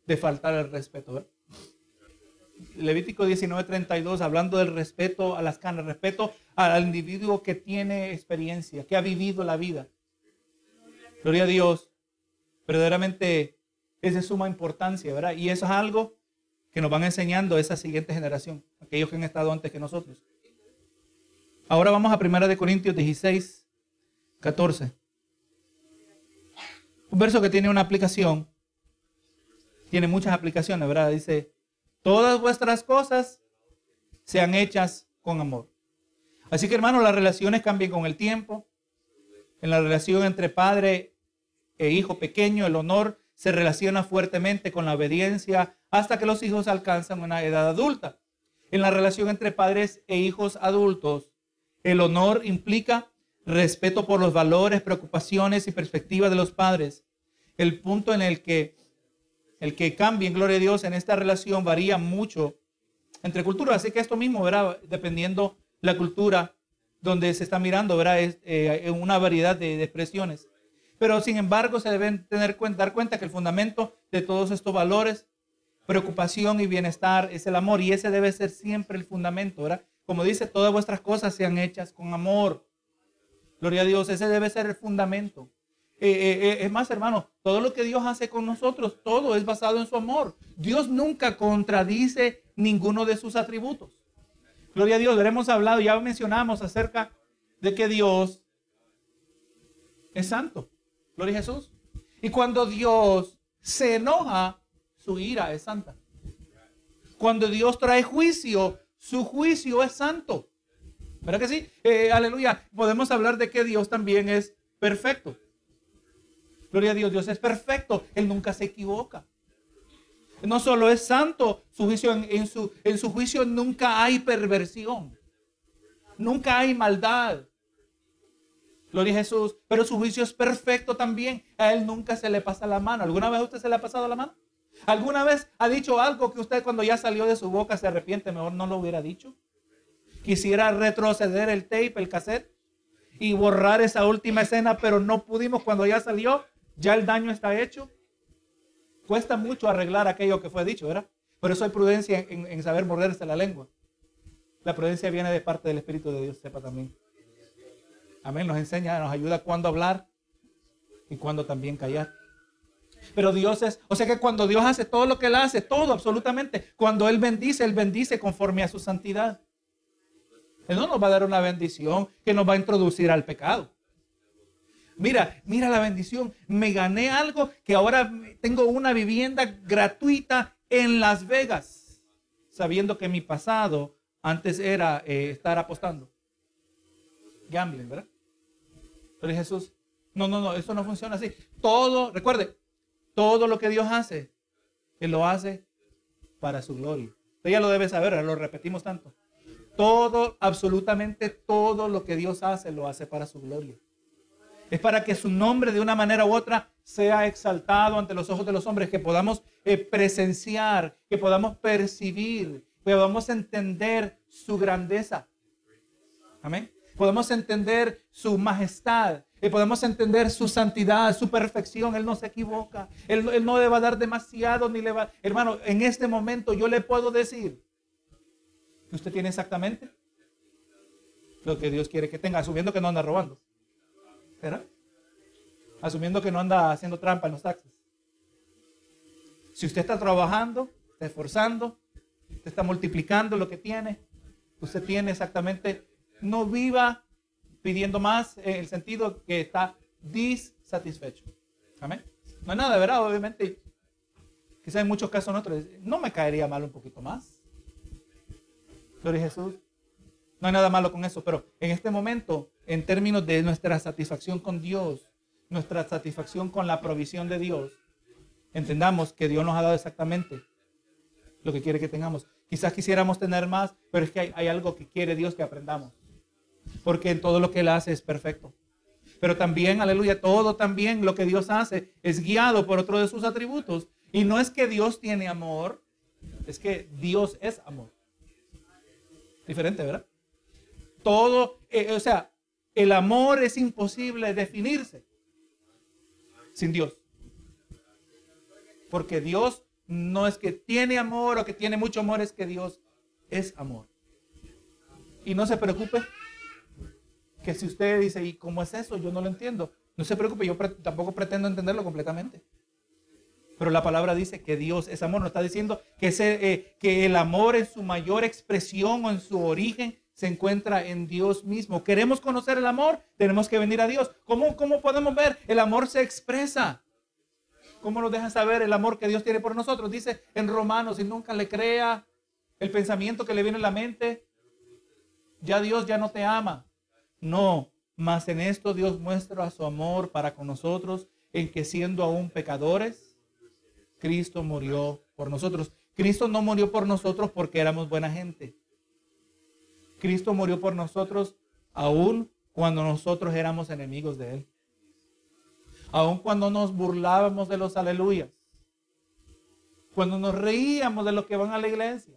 de faltar el respeto. Levítico 19:32, hablando del respeto a las canas, respeto al individuo que tiene experiencia, que ha vivido la vida. Gloria a Dios. Verdaderamente es de suma importancia, ¿verdad? Y eso es algo que nos van enseñando esa siguiente generación, aquellos que han estado antes que nosotros. Ahora vamos a 1 de Corintios 16, 14. Un verso que tiene una aplicación, tiene muchas aplicaciones, ¿verdad? Dice, todas vuestras cosas sean hechas con amor. Así que hermanos, las relaciones cambian con el tiempo. En la relación entre padre e hijo pequeño, el honor se relaciona fuertemente con la obediencia hasta que los hijos alcanzan una edad adulta. En la relación entre padres e hijos adultos, el honor implica respeto por los valores, preocupaciones y perspectivas de los padres. El punto en el que el que cambie, en gloria a Dios, en esta relación varía mucho entre culturas. Así que esto mismo, ¿verdad? Dependiendo la cultura donde se está mirando, ¿verdad? Es eh, una variedad de, expresiones. Pero sin embargo, se deben tener cuenta, dar cuenta que el fundamento de todos estos valores, preocupación y bienestar, es el amor. Y ese debe ser siempre el fundamento, ¿verdad? Como dice, todas vuestras cosas sean hechas con amor. Gloria a Dios, ese debe ser el fundamento. Eh, eh, eh, es más, hermano, todo lo que Dios hace con nosotros, todo es basado en su amor. Dios nunca contradice ninguno de sus atributos. Gloria a Dios, hemos hablado, ya mencionamos acerca de que Dios es santo. Gloria a Jesús. Y cuando Dios se enoja, su ira es santa. Cuando Dios trae juicio, su juicio es santo. ¿Verdad que sí? aleluya. Podemos hablar de que Dios también es perfecto. Gloria a Dios, Dios es perfecto, Él nunca se equivoca. No solo es santo, su juicio, en, su, en su juicio nunca hay perversión, nunca hay maldad. Gloria a Jesús, pero su juicio es perfecto también. A Él nunca se le pasa la mano. ¿Alguna vez a usted se le ha pasado la mano? ¿Alguna vez ha dicho algo que usted cuando ya salió de su boca se arrepiente? Mejor no lo hubiera dicho. Quisiera retroceder el tape, el cassette y borrar esa última escena, pero no pudimos cuando ya salió ya el daño está hecho. Cuesta mucho arreglar aquello que fue dicho, ¿verdad? Por eso hay prudencia en, saber morderse la lengua. La prudencia viene de parte del Espíritu de Dios, sepa también. Amén, nos enseña, nos ayuda cuando hablar y cuando también callar. Pero Dios es, o sea que cuando Dios hace todo lo que Él hace, todo absolutamente, cuando Él bendice, Él bendice conforme a su santidad. Él no nos va a dar una bendición que nos va a introducir al pecado. Mira, mira la bendición. Me gané algo que ahora tengo una vivienda gratuita en Las Vegas, sabiendo que mi pasado antes era eh, estar apostando. Gambling, ¿verdad? Pero Jesús, no, no, no, eso no funciona así. Todo, recuerde, todo lo que Dios hace, Él lo hace para su gloria. Usted ya lo debe saber, lo repetimos tanto. Todo, absolutamente todo lo que Dios hace, lo hace para su gloria. Es para que su nombre de una manera u otra sea exaltado ante los ojos de los hombres, que podamos eh, presenciar, que podamos percibir, que podamos entender su grandeza. Amén. Podemos entender su majestad, y podemos entender su santidad, su perfección. Él no se equivoca. Él, él, no le va a dar demasiado ni le va. Hermano, en este momento yo le puedo decir que usted tiene exactamente lo que Dios quiere que tenga, asumiendo que no anda robando. ¿Verdad? Asumiendo que no anda haciendo trampa en los taxis. Si usted está trabajando, está esforzando, usted está multiplicando lo que tiene, usted tiene exactamente, no viva pidiendo más en el sentido que está disatisfecho. Amén. No hay nada, ¿verdad? Obviamente, quizá en muchos casos nosotros, no me caería mal un poquito más. Gloria a Jesús. No hay nada malo con eso, pero en este momento, en términos de nuestra satisfacción con Dios, nuestra satisfacción con la provisión de Dios, entendamos que Dios nos ha dado exactamente lo que quiere que tengamos. Quizás quisiéramos tener más, pero es que hay, algo que quiere Dios que aprendamos. Porque todo lo que Él hace es perfecto. Pero también, aleluya, todo también lo que Dios hace es guiado por otro de sus atributos. Y no es que Dios tiene amor, es que Dios es amor. Diferente, ¿verdad? Todo, eh, o sea, el amor es imposible definirse sin Dios. Porque Dios no es que tiene amor o que tiene mucho amor, es que Dios es amor. Y no se preocupe que si usted dice, ¿y cómo es eso? Yo no lo entiendo. No se preocupe, yo tampoco pretendo entenderlo completamente. Pero la palabra dice que Dios es amor. No está diciendo que, eh, que el amor en su mayor expresión o en su origen se encuentra en Dios mismo. Queremos conocer el amor, tenemos que venir a Dios. ¿Cómo, cómo podemos ver? El amor se expresa. ¿Cómo nos deja saber el amor que Dios tiene por nosotros? Dice en Romanos, y nunca le crea el pensamiento que le viene a la mente, ya Dios ya no te ama. No, mas en esto Dios muestra su amor para con nosotros, en que siendo aún pecadores, Cristo murió por nosotros. Cristo no murió por nosotros porque éramos buena gente. Cristo murió por nosotros aún cuando nosotros éramos enemigos de Él. Aún cuando nos burlábamos de los aleluyas. Cuando nos reíamos de los que van a la iglesia.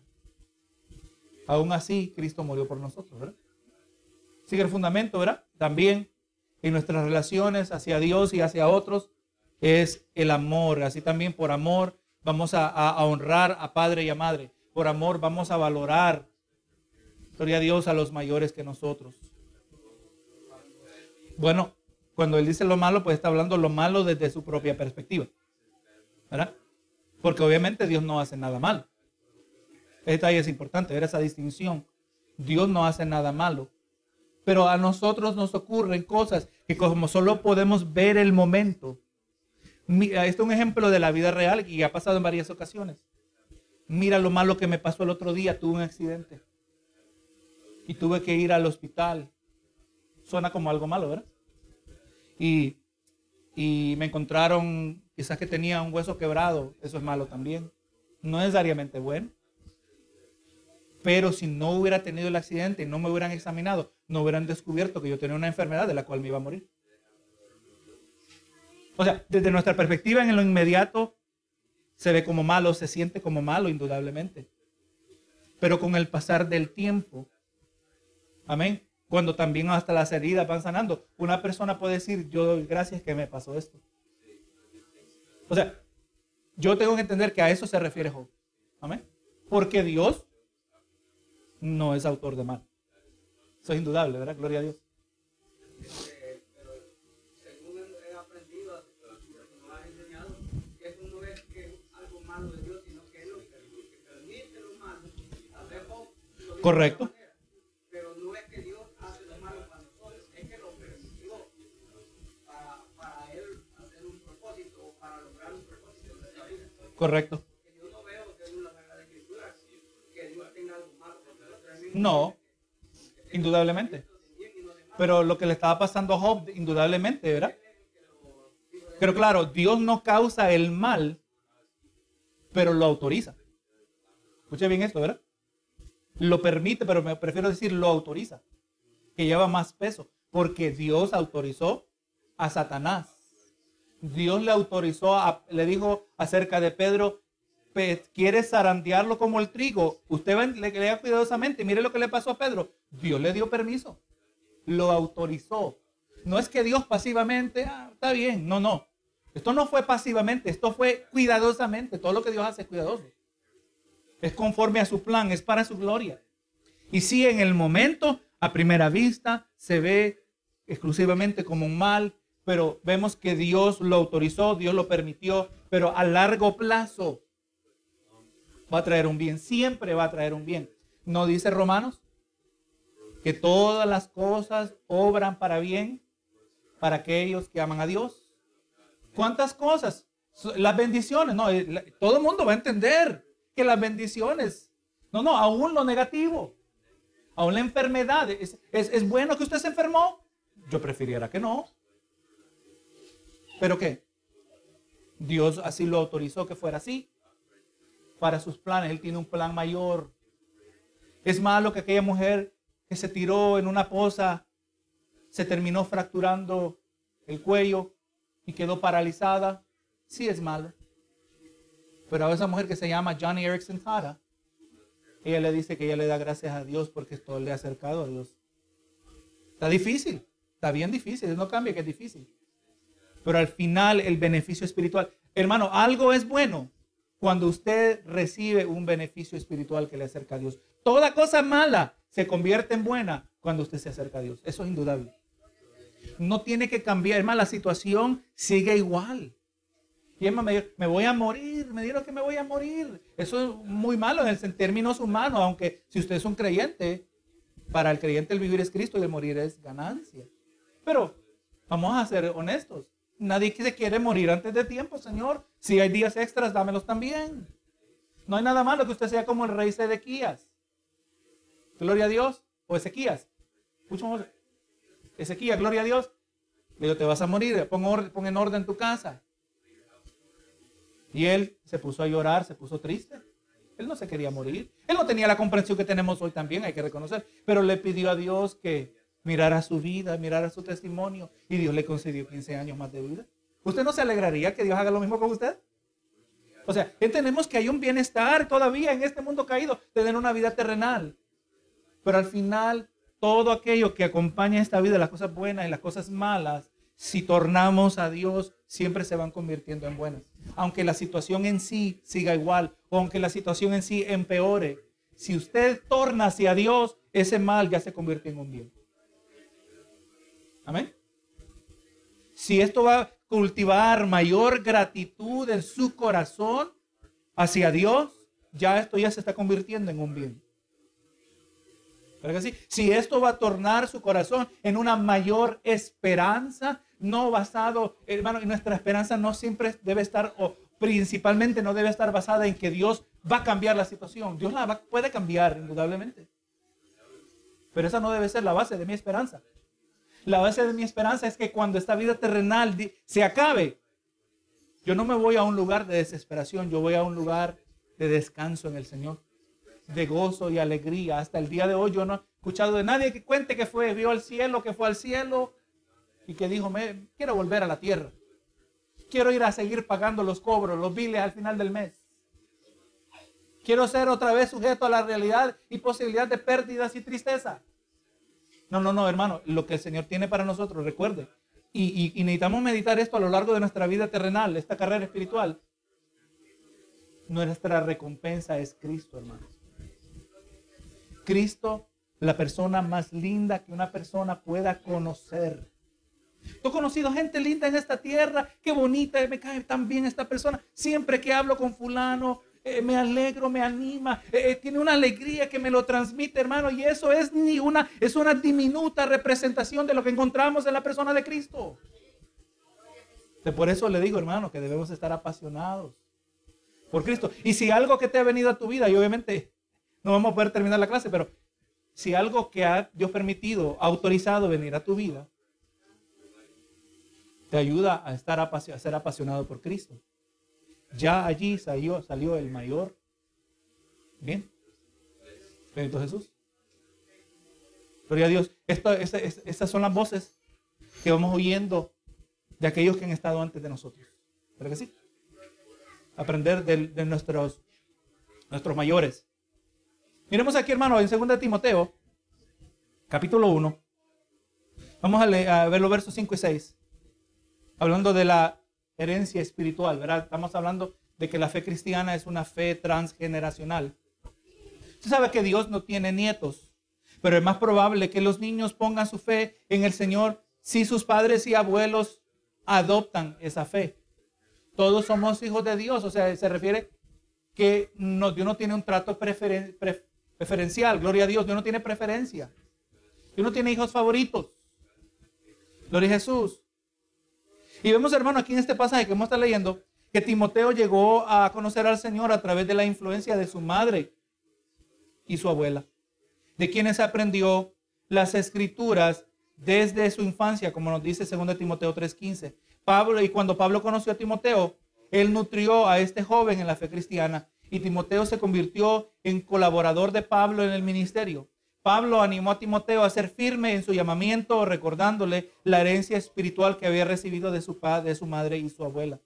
aún así Cristo murió por nosotros, ¿verdad? Sigue el fundamento, ¿verdad? También en nuestras relaciones hacia Dios y hacia otros es el amor. Así también por amor vamos a, a honrar a padre y a madre. Por amor vamos a valorar, gloria a Dios, a los mayores que nosotros. Bueno, cuando él dice lo malo, pues está hablando lo malo desde su propia perspectiva. ¿Verdad? Porque obviamente Dios no hace nada malo. Esta ahí es importante, ver esa distinción. Dios no hace nada malo. Pero a nosotros nos ocurren cosas que como solo podemos ver el momento. Mira, este es un ejemplo de la vida real y ha pasado en varias ocasiones. Mira lo malo que me pasó el otro día, tuve un accidente. Y tuve que ir al hospital. Suena como algo malo, ¿verdad? Y, y me encontraron quizás que tenía un hueso quebrado. Eso es malo también. No necesariamente bueno. Pero si no hubiera tenido el accidente y no me hubieran examinado, no hubieran descubierto que yo tenía una enfermedad de la cual me iba a morir. O sea, desde nuestra perspectiva en lo inmediato, se ve como malo, se siente como malo, indudablemente. Pero con el pasar del tiempo, amén, cuando también hasta las heridas van sanando, una persona puede decir, yo doy gracias que me pasó esto. O sea, yo tengo que entender que a eso se refiere Job. Amén. Porque Dios no es autor de mal. Eso es indudable, ¿verdad? Gloria a Dios. Correcto. Nosotros. No, indudablemente. Pero lo que le estaba pasando a Job, indudablemente, ¿verdad? Pero claro, Dios no causa el mal, pero lo autoriza. Escuche bien esto, ¿verdad? Lo permite, pero me prefiero decir lo autoriza, que lleva más peso, porque Dios autorizó a Satanás. Dios le autorizó, a- le dijo acerca de Pedro, "Pe- quiere zarandearlo como el trigo. Usted le lea cuidadosamente, mire lo que le pasó a Pedro. Dios le dio permiso, lo autorizó. No es que Dios pasivamente, ah, está bien, no, no. Esto no fue pasivamente, esto fue cuidadosamente. Todo lo que Dios hace es cuidadoso. Es conforme a su plan, es para su gloria. Y si en el momento, a primera vista, se ve exclusivamente como un mal, pero vemos que Dios lo autorizó, Dios lo permitió, pero a largo plazo va a traer un bien, siempre va a traer un bien. ¿No dice Romanos? Que todas las cosas obran para bien para aquellos que aman a Dios. ¿Cuántas cosas? Las bendiciones, no, eh, todo el mundo va a entender que las bendiciones, no, no, aún lo negativo, aún la enfermedad, ¿es, es, es bueno que usted se enfermó? Yo prefiriera que no. ¿Pero qué? Dios así lo autorizó que fuera así. Para sus planes, Él tiene un plan mayor. Es malo que aquella mujer que se tiró en una poza se terminó fracturando el cuello y quedó paralizada. Sí es malo. Pero a esa mujer que se llama Johnny Erickson Tara, ella le dice que ella le da gracias a Dios porque esto le ha acercado a Dios. Está difícil, está bien difícil, no cambia que es difícil. Pero al final el beneficio espiritual, hermano, algo es bueno cuando usted recibe un beneficio espiritual que le acerca a Dios. Toda cosa mala se convierte en buena cuando usted se acerca a Dios. Eso es indudable. No tiene que cambiar, hermano, la situación sigue igual. Y me, me voy a morir, me dijeron que me voy a morir. Eso es muy malo en términos humanos, aunque si usted es un creyente, para el creyente el vivir es Cristo y el morir es ganancia. Pero vamos a ser honestos. Nadie se quiere morir antes de tiempo, Señor. Si hay días extras, dámelos también. No hay nada malo que usted sea como el rey Sedequías. Gloria a Dios. O Ezequías. Escuchamos. Ezequías, gloria a Dios. Le digo, te vas a morir. Pon, or- pon en orden tu casa. Y él se puso a llorar, se puso triste. Él no se quería morir. Él no tenía la comprensión que tenemos hoy también, hay que reconocer. Pero le pidió a Dios que mirara su vida, mirara su testimonio. Y Dios le concedió 15 años más de vida. ¿Usted no se alegraría que Dios haga lo mismo con usted? O sea, entendemos que hay un bienestar todavía en este mundo caído, tener una vida terrenal. Pero al final, todo aquello que acompaña esta vida, las cosas buenas y las cosas malas, si tornamos a Dios, siempre se van convirtiendo en buenas. Aunque la situación en sí siga igual, o aunque la situación en sí empeore, si usted torna hacia Dios, ese mal ya se convierte en un bien. Amén. Si esto va a cultivar mayor gratitud en su corazón hacia Dios, ya esto ya se está convirtiendo en un bien. ¿Verdad que sí? Si esto va a tornar su corazón en una mayor esperanza, no basado, hermano, y nuestra esperanza no siempre debe estar, o principalmente no debe estar basada en que Dios va a cambiar la situación. Dios la puede cambiar, indudablemente. Pero esa no debe ser la base de mi esperanza. La base de mi esperanza es que cuando esta vida terrenal se acabe, yo no me voy a un lugar de desesperación, yo voy a un lugar de descanso en el Señor, de gozo y alegría. Hasta el día de hoy yo no he escuchado de nadie que cuente que fue, vio al cielo, que fue al cielo y que dijo, quiero volver a la tierra. Quiero ir a seguir pagando los cobros, los biles al final del mes. Quiero ser otra vez sujeto a la realidad y posibilidad de pérdidas y tristeza. No, no, no, hermano. Lo que el Señor tiene para nosotros, recuerde. Y, necesitamos meditar esto a lo largo de nuestra vida terrenal, esta carrera espiritual. Nuestra recompensa es Cristo, hermano. Cristo, la persona más linda que una persona pueda conocer. Tú he conocido gente linda en esta tierra, qué bonita, me cae tan bien esta persona. Siempre que hablo con fulano, eh, me alegro, me anima, eh, eh, tiene una alegría que me lo transmite, hermano, y eso es ni una, es una diminuta representación de lo que encontramos en la persona de Cristo. por eso le digo, hermano, que debemos estar apasionados por Cristo. Y si algo que te ha venido a tu vida, y obviamente no vamos a poder terminar la clase, pero si algo que ha Dios permitido, autorizado venir a tu vida, te ayuda a estar a ser apasionado por Cristo. Ya allí salió, salió el mayor. Bien. Bendito Jesús. Gloria a Dios. estas son las voces que vamos oyendo de aquellos que han estado antes de nosotros. ¿Verdad que sí? Aprender de, nuestros, nuestros mayores. Miremos aquí, hermano, en 2 Timoteo, capítulo 1. Vamos a, a ver los versos 5 y 6. Hablando de la herencia espiritual, ¿verdad? Estamos hablando de que la fe cristiana es una fe transgeneracional. Usted sabe que Dios no tiene nietos, pero es más probable que los niños pongan su fe en el Señor si sus padres y abuelos adoptan esa fe. Todos somos hijos de Dios, o sea, se refiere que no, Dios no tiene un trato preferencial, gloria a Dios, Dios no tiene preferencia. Dios no tiene hijos favoritos. Gloria a Jesús. Y vemos, hermano, aquí en este pasaje que hemos estado leyendo, que Timoteo llegó a conocer al Señor a través de la influencia de su madre y su abuela, de quienes aprendió las escrituras desde su infancia, como nos dice 2 Timoteo 3:15. Pablo, y cuando Pablo conoció a Timoteo, él nutrió a este joven en la fe cristiana y Timoteo se convirtió en colaborador de Pablo en el ministerio. Pablo animó a Timoteo a ser firme en su llamamiento, recordándole la herencia espiritual que había recibido de su padre, de su madre y su abuela.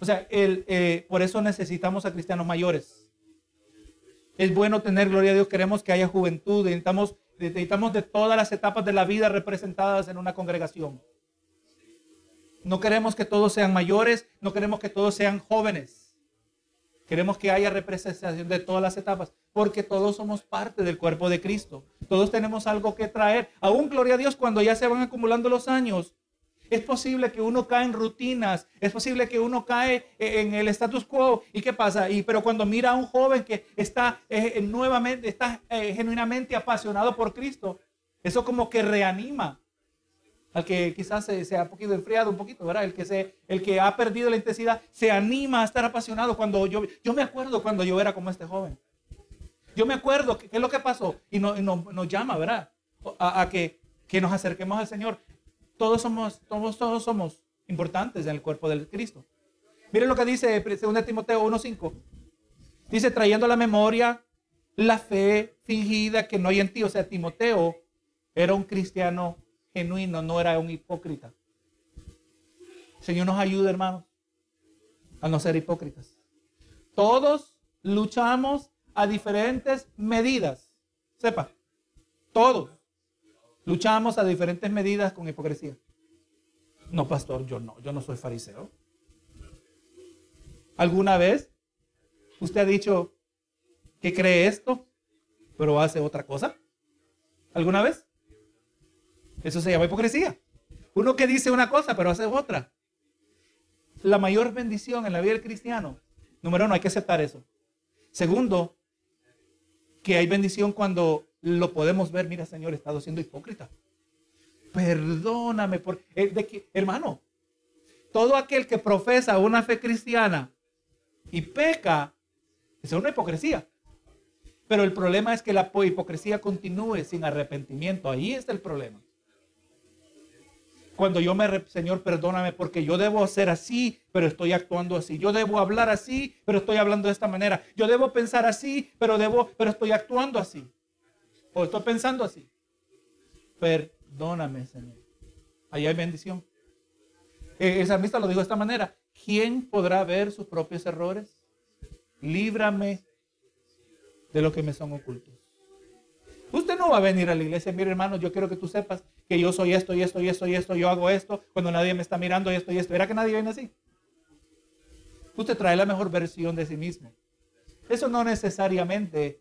O sea, eh, por eso necesitamos a cristianos mayores. Es bueno tener, gloria a Dios, queremos que haya juventud, necesitamos, necesitamos de todas las etapas de la vida representadas en una congregación. No queremos que todos sean mayores, no queremos que todos sean jóvenes. Queremos que haya representación de todas las etapas porque todos somos parte del cuerpo de Cristo. Todos tenemos algo que traer. Aún, gloria a Dios, cuando ya se van acumulando los años, es posible que uno cae en rutinas, es posible que uno cae en el status quo. ¿Y qué pasa? Y, pero cuando mira a un joven que está eh, nuevamente, está eh, genuinamente apasionado por Cristo, eso como que reanima al que quizás se, ha poquito enfriado un poquito, ¿verdad? El que, se, el que ha perdido la intensidad se anima a estar apasionado. Cuando yo, yo me acuerdo cuando yo era como este joven. Yo me acuerdo qué es lo que pasó y, no, nos llama, ¿verdad? A, que, que, nos acerquemos al Señor. Todos somos, todos, todos somos importantes en el cuerpo del Cristo. Miren lo que dice 2 Timoteo 1.5. Dice, trayendo a la memoria la fe fingida que no hay en ti. O sea, Timoteo era un cristiano genuino, no era un hipócrita. Señor nos ayude, hermanos, a no ser hipócritas. Todos luchamos a diferentes medidas. Sepa, todos luchamos a diferentes medidas con hipocresía. No, pastor, yo no, yo no soy fariseo. ¿Alguna vez usted ha dicho que cree esto, pero hace otra cosa? ¿Alguna vez? Eso se llama hipocresía. Uno que dice una cosa, pero hace otra. La mayor bendición en la vida del cristiano, número uno, hay que aceptar eso. Segundo, que hay bendición cuando lo podemos ver, mira Señor, he estado siendo hipócrita. Perdóname por... eh, que, hermano, todo aquel que profesa una fe cristiana y peca, es una hipocresía. Pero el problema es que la hipocresía continúe sin arrepentimiento. Ahí está el problema. Cuando yo me, Señor, perdóname porque yo debo ser así, pero estoy actuando así. Yo debo hablar así, pero estoy hablando de esta manera. Yo debo pensar así, pero debo, pero estoy actuando así. O estoy pensando así. Perdóname, Señor. Ahí hay bendición. El salmista lo dijo de esta manera. ¿Quién podrá ver sus propios errores? Líbrame de lo que me son ocultos. Usted no va a venir a la iglesia, mire hermano, yo quiero que tú sepas que yo soy esto y esto y esto y esto, yo hago esto cuando nadie me está mirando y esto y esto. ¿Verá que nadie viene así? Usted trae la mejor versión de sí mismo. Eso no necesariamente,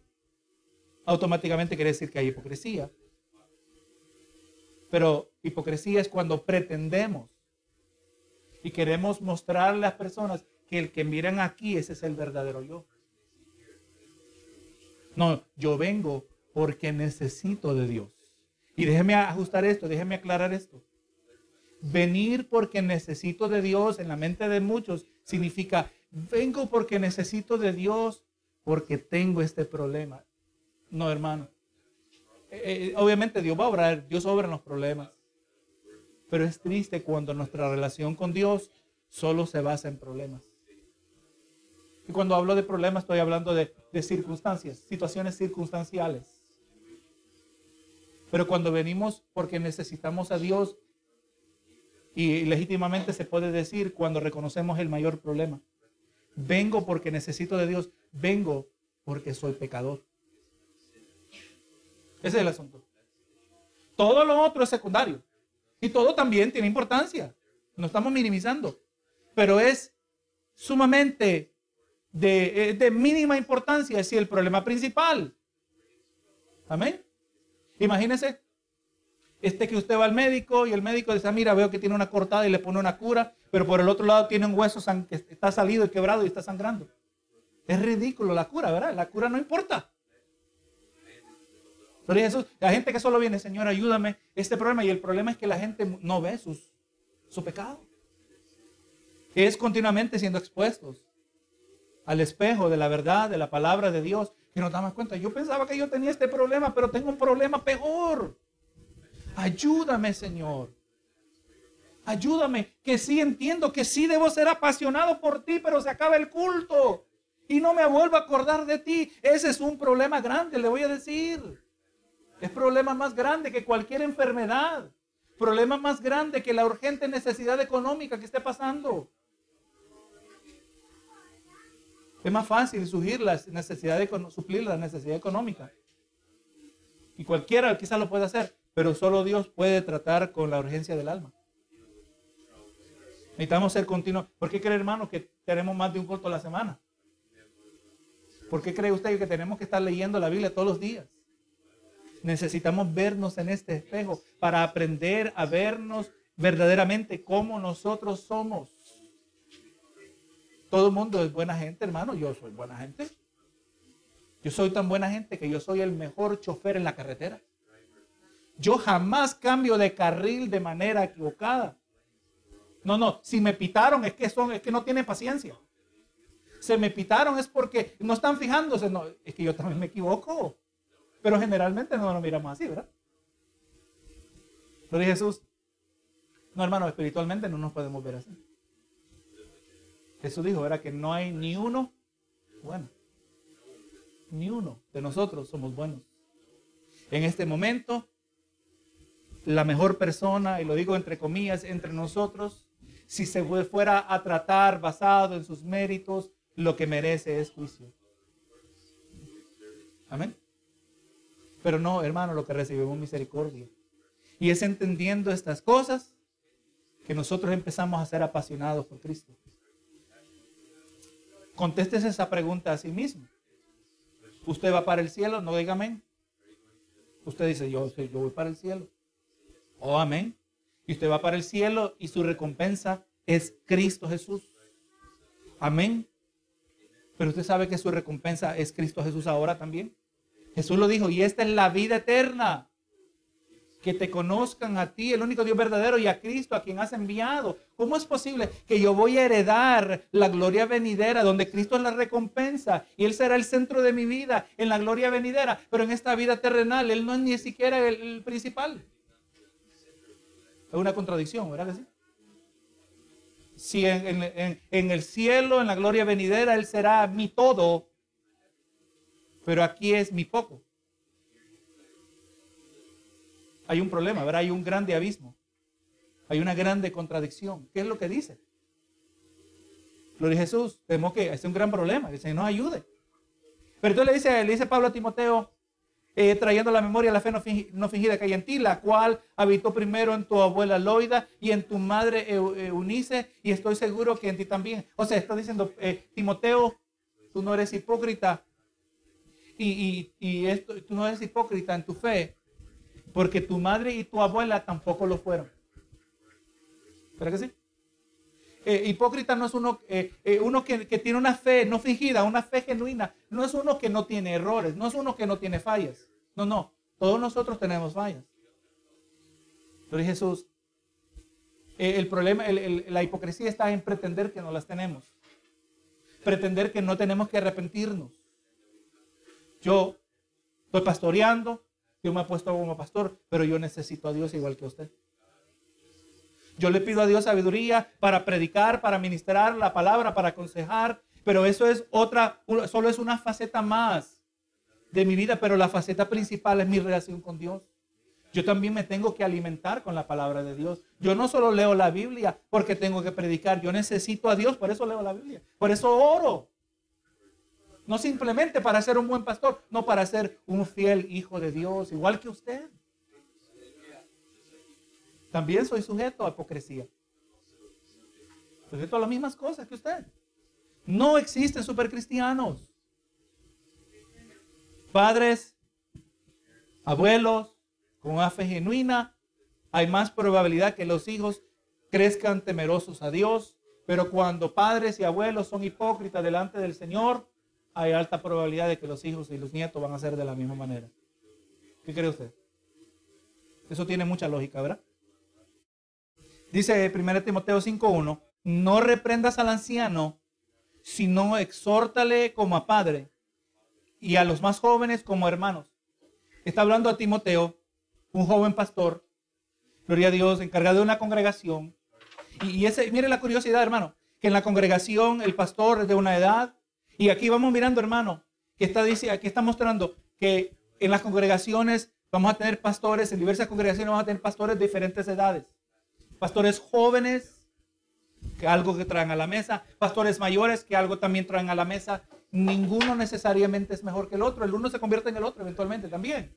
automáticamente quiere decir que hay hipocresía. Pero hipocresía es cuando pretendemos y queremos mostrarle a las personas que el que miran aquí, ese es el verdadero yo. No, yo vengo porque necesito de Dios. Y déjeme ajustar esto, déjeme aclarar esto. Venir porque necesito de Dios en la mente de muchos significa, vengo porque necesito de Dios porque tengo este problema. No, hermano. Eh, eh, obviamente Dios va a obrar, Dios obra en los problemas. Pero es triste cuando nuestra relación con Dios solo se basa en problemas. Y cuando hablo de problemas estoy hablando de, de circunstancias, situaciones circunstanciales. Pero cuando venimos porque necesitamos a Dios, y legítimamente se puede decir cuando reconocemos el mayor problema. Vengo porque necesito de Dios, vengo porque soy pecador. Ese es el asunto. Todo lo otro es secundario. Y todo también tiene importancia. No estamos minimizando. Pero es sumamente de, mínima importancia si el problema principal. Amén. Imagínese este que usted va al médico y el médico dice, ah, mira, veo que tiene una cortada y le pone una cura, pero por el otro lado tiene un hueso que está salido y quebrado y está sangrando. Es ridículo la cura, ¿verdad? La cura no importa. Pero la gente que solo viene, Señor, ayúdame, este problema, y el problema es que la gente no ve sus, su pecado. Es continuamente siendo expuestos al espejo de la verdad, de la palabra de Dios, que nos damos cuenta, yo pensaba que yo tenía este problema, pero tengo un problema peor. Ayúdame, Señor. Ayúdame, que sí entiendo que sí debo ser apasionado por ti, pero se acaba el culto y no me vuelvo a acordar de ti. Ese es un problema grande, le voy a decir. Es problema más grande que cualquier enfermedad. Problema más grande que la urgente necesidad económica que esté pasando. Es más fácil suplir la necesidad, suplir la necesidad económica. Y cualquiera quizás lo puede hacer, pero solo Dios puede tratar con la urgencia del alma. Necesitamos ser continuos. ¿Por qué cree, hermano, que tenemos más de un culto a la semana? ¿Por qué cree usted que tenemos que estar leyendo la Biblia todos los días? Necesitamos vernos en este espejo para aprender a vernos verdaderamente como nosotros somos. Todo el mundo es buena gente, hermano. Yo soy buena gente. Yo soy tan buena gente que yo soy el mejor chofer en la carretera. Yo jamás cambio de carril de manera equivocada. No, no, si me pitaron es que son, es que no tienen paciencia. Se me pitaron es porque no están fijándose, no, es que yo también me equivoco. Pero generalmente no nos miramos así, ¿verdad? Lo dice Jesús. No, hermano, espiritualmente no nos podemos ver así. Jesús dijo, era que no hay ni uno bueno. Ni uno de nosotros somos buenos. En este momento, la mejor persona, y lo digo entre comillas, entre nosotros, si se fuera a tratar basado en sus méritos, lo que merece es juicio. Amén. Pero no, hermano, lo que recibimos misericordia. Y es entendiendo estas cosas que nosotros empezamos a ser apasionados por Cristo. Contestes esa pregunta a sí mismo. ¿Usted va para el cielo? No diga amén. Usted dice, yo, yo voy para el cielo. Oh, amén. Y usted va para el cielo y su recompensa es Cristo Jesús. Amén. Pero usted sabe que su recompensa es Cristo Jesús ahora también. Jesús lo dijo, y esta es la vida eterna. Que te conozcan a ti, el único Dios verdadero, y a Cristo, a quien has enviado. ¿Cómo es posible que yo voy a heredar la gloria venidera, donde Cristo es la recompensa y Él será el centro de mi vida en la gloria venidera? Pero en esta vida terrenal, Él no es ni siquiera el, principal. Es una contradicción, ¿verdad que sí? Si en, en, en, el cielo, en la gloria venidera, Él será mi todo, pero aquí es mi poco. Hay un problema, ¿verdad? Hay un grande abismo. Hay una grande contradicción. ¿Qué es lo que dice? Gloria a Jesús. Tenemos que, es un gran problema. Dice, no ayude. Pero entonces le dice, le dice Pablo a Timoteo, eh, trayendo la memoria la fe no, fingida que hay en ti, la cual habitó primero en tu abuela Loida y en tu madre Eunice, y estoy seguro que en ti también. O sea, está diciendo, eh, Timoteo, tú no eres hipócrita, y, y, esto, tú no eres hipócrita en tu fe, porque tu madre y tu abuela tampoco lo fueron. ¿Verdad que sí? Eh, hipócrita no es uno, uno que, tiene una fe no fingida, una fe genuina. No es uno que no tiene errores, no es uno que no tiene fallas. No, no. Todos nosotros tenemos fallas. Pero Jesús, eh, el problema, la hipocresía está en pretender que no las tenemos. Pretender que no tenemos que arrepentirnos. Yo estoy pastoreando, yo me he puesto como pastor, pero yo necesito a Dios igual que usted. Yo le pido a Dios sabiduría para predicar, para ministrar la palabra, para aconsejar, pero eso es otra, solo es una faceta más de mi vida, pero la faceta principal es mi relación con Dios. Yo también me tengo que alimentar con la palabra de Dios. Yo no solo leo la Biblia porque tengo que predicar, yo necesito a Dios, por eso leo la Biblia, por eso oro. No simplemente para ser un buen pastor, no para ser un fiel hijo de Dios, igual que usted. También soy sujeto a hipocresía. Sujeto a las mismas cosas que usted. No existen supercristianos padres, abuelos, con fe genuina, hay más probabilidad que los hijos crezcan temerosos a Dios. Pero cuando padres y abuelos son hipócritas delante del Señor, hay alta probabilidad de que los hijos y los nietos van a ser de la misma manera. ¿Qué cree usted? Eso tiene mucha lógica, ¿verdad? Dice 1 Timoteo 5.1, no reprendas al anciano, sino exhórtale como a padre y a los más jóvenes como hermanos. Está hablando a Timoteo, un joven pastor, gloria a Dios, encargado de una congregación. Y, ese, mire la curiosidad, hermano, que en la congregación el pastor es de una edad. Y aquí vamos mirando, hermano, que está, dice, aquí está mostrando que en las congregaciones vamos a tener pastores, en diversas congregaciones vamos a tener pastores de diferentes edades. Pastores jóvenes, que algo que traen a la mesa, pastores mayores que algo también traen a la mesa, ninguno necesariamente es mejor que el otro. El uno se convierte en el otro eventualmente también.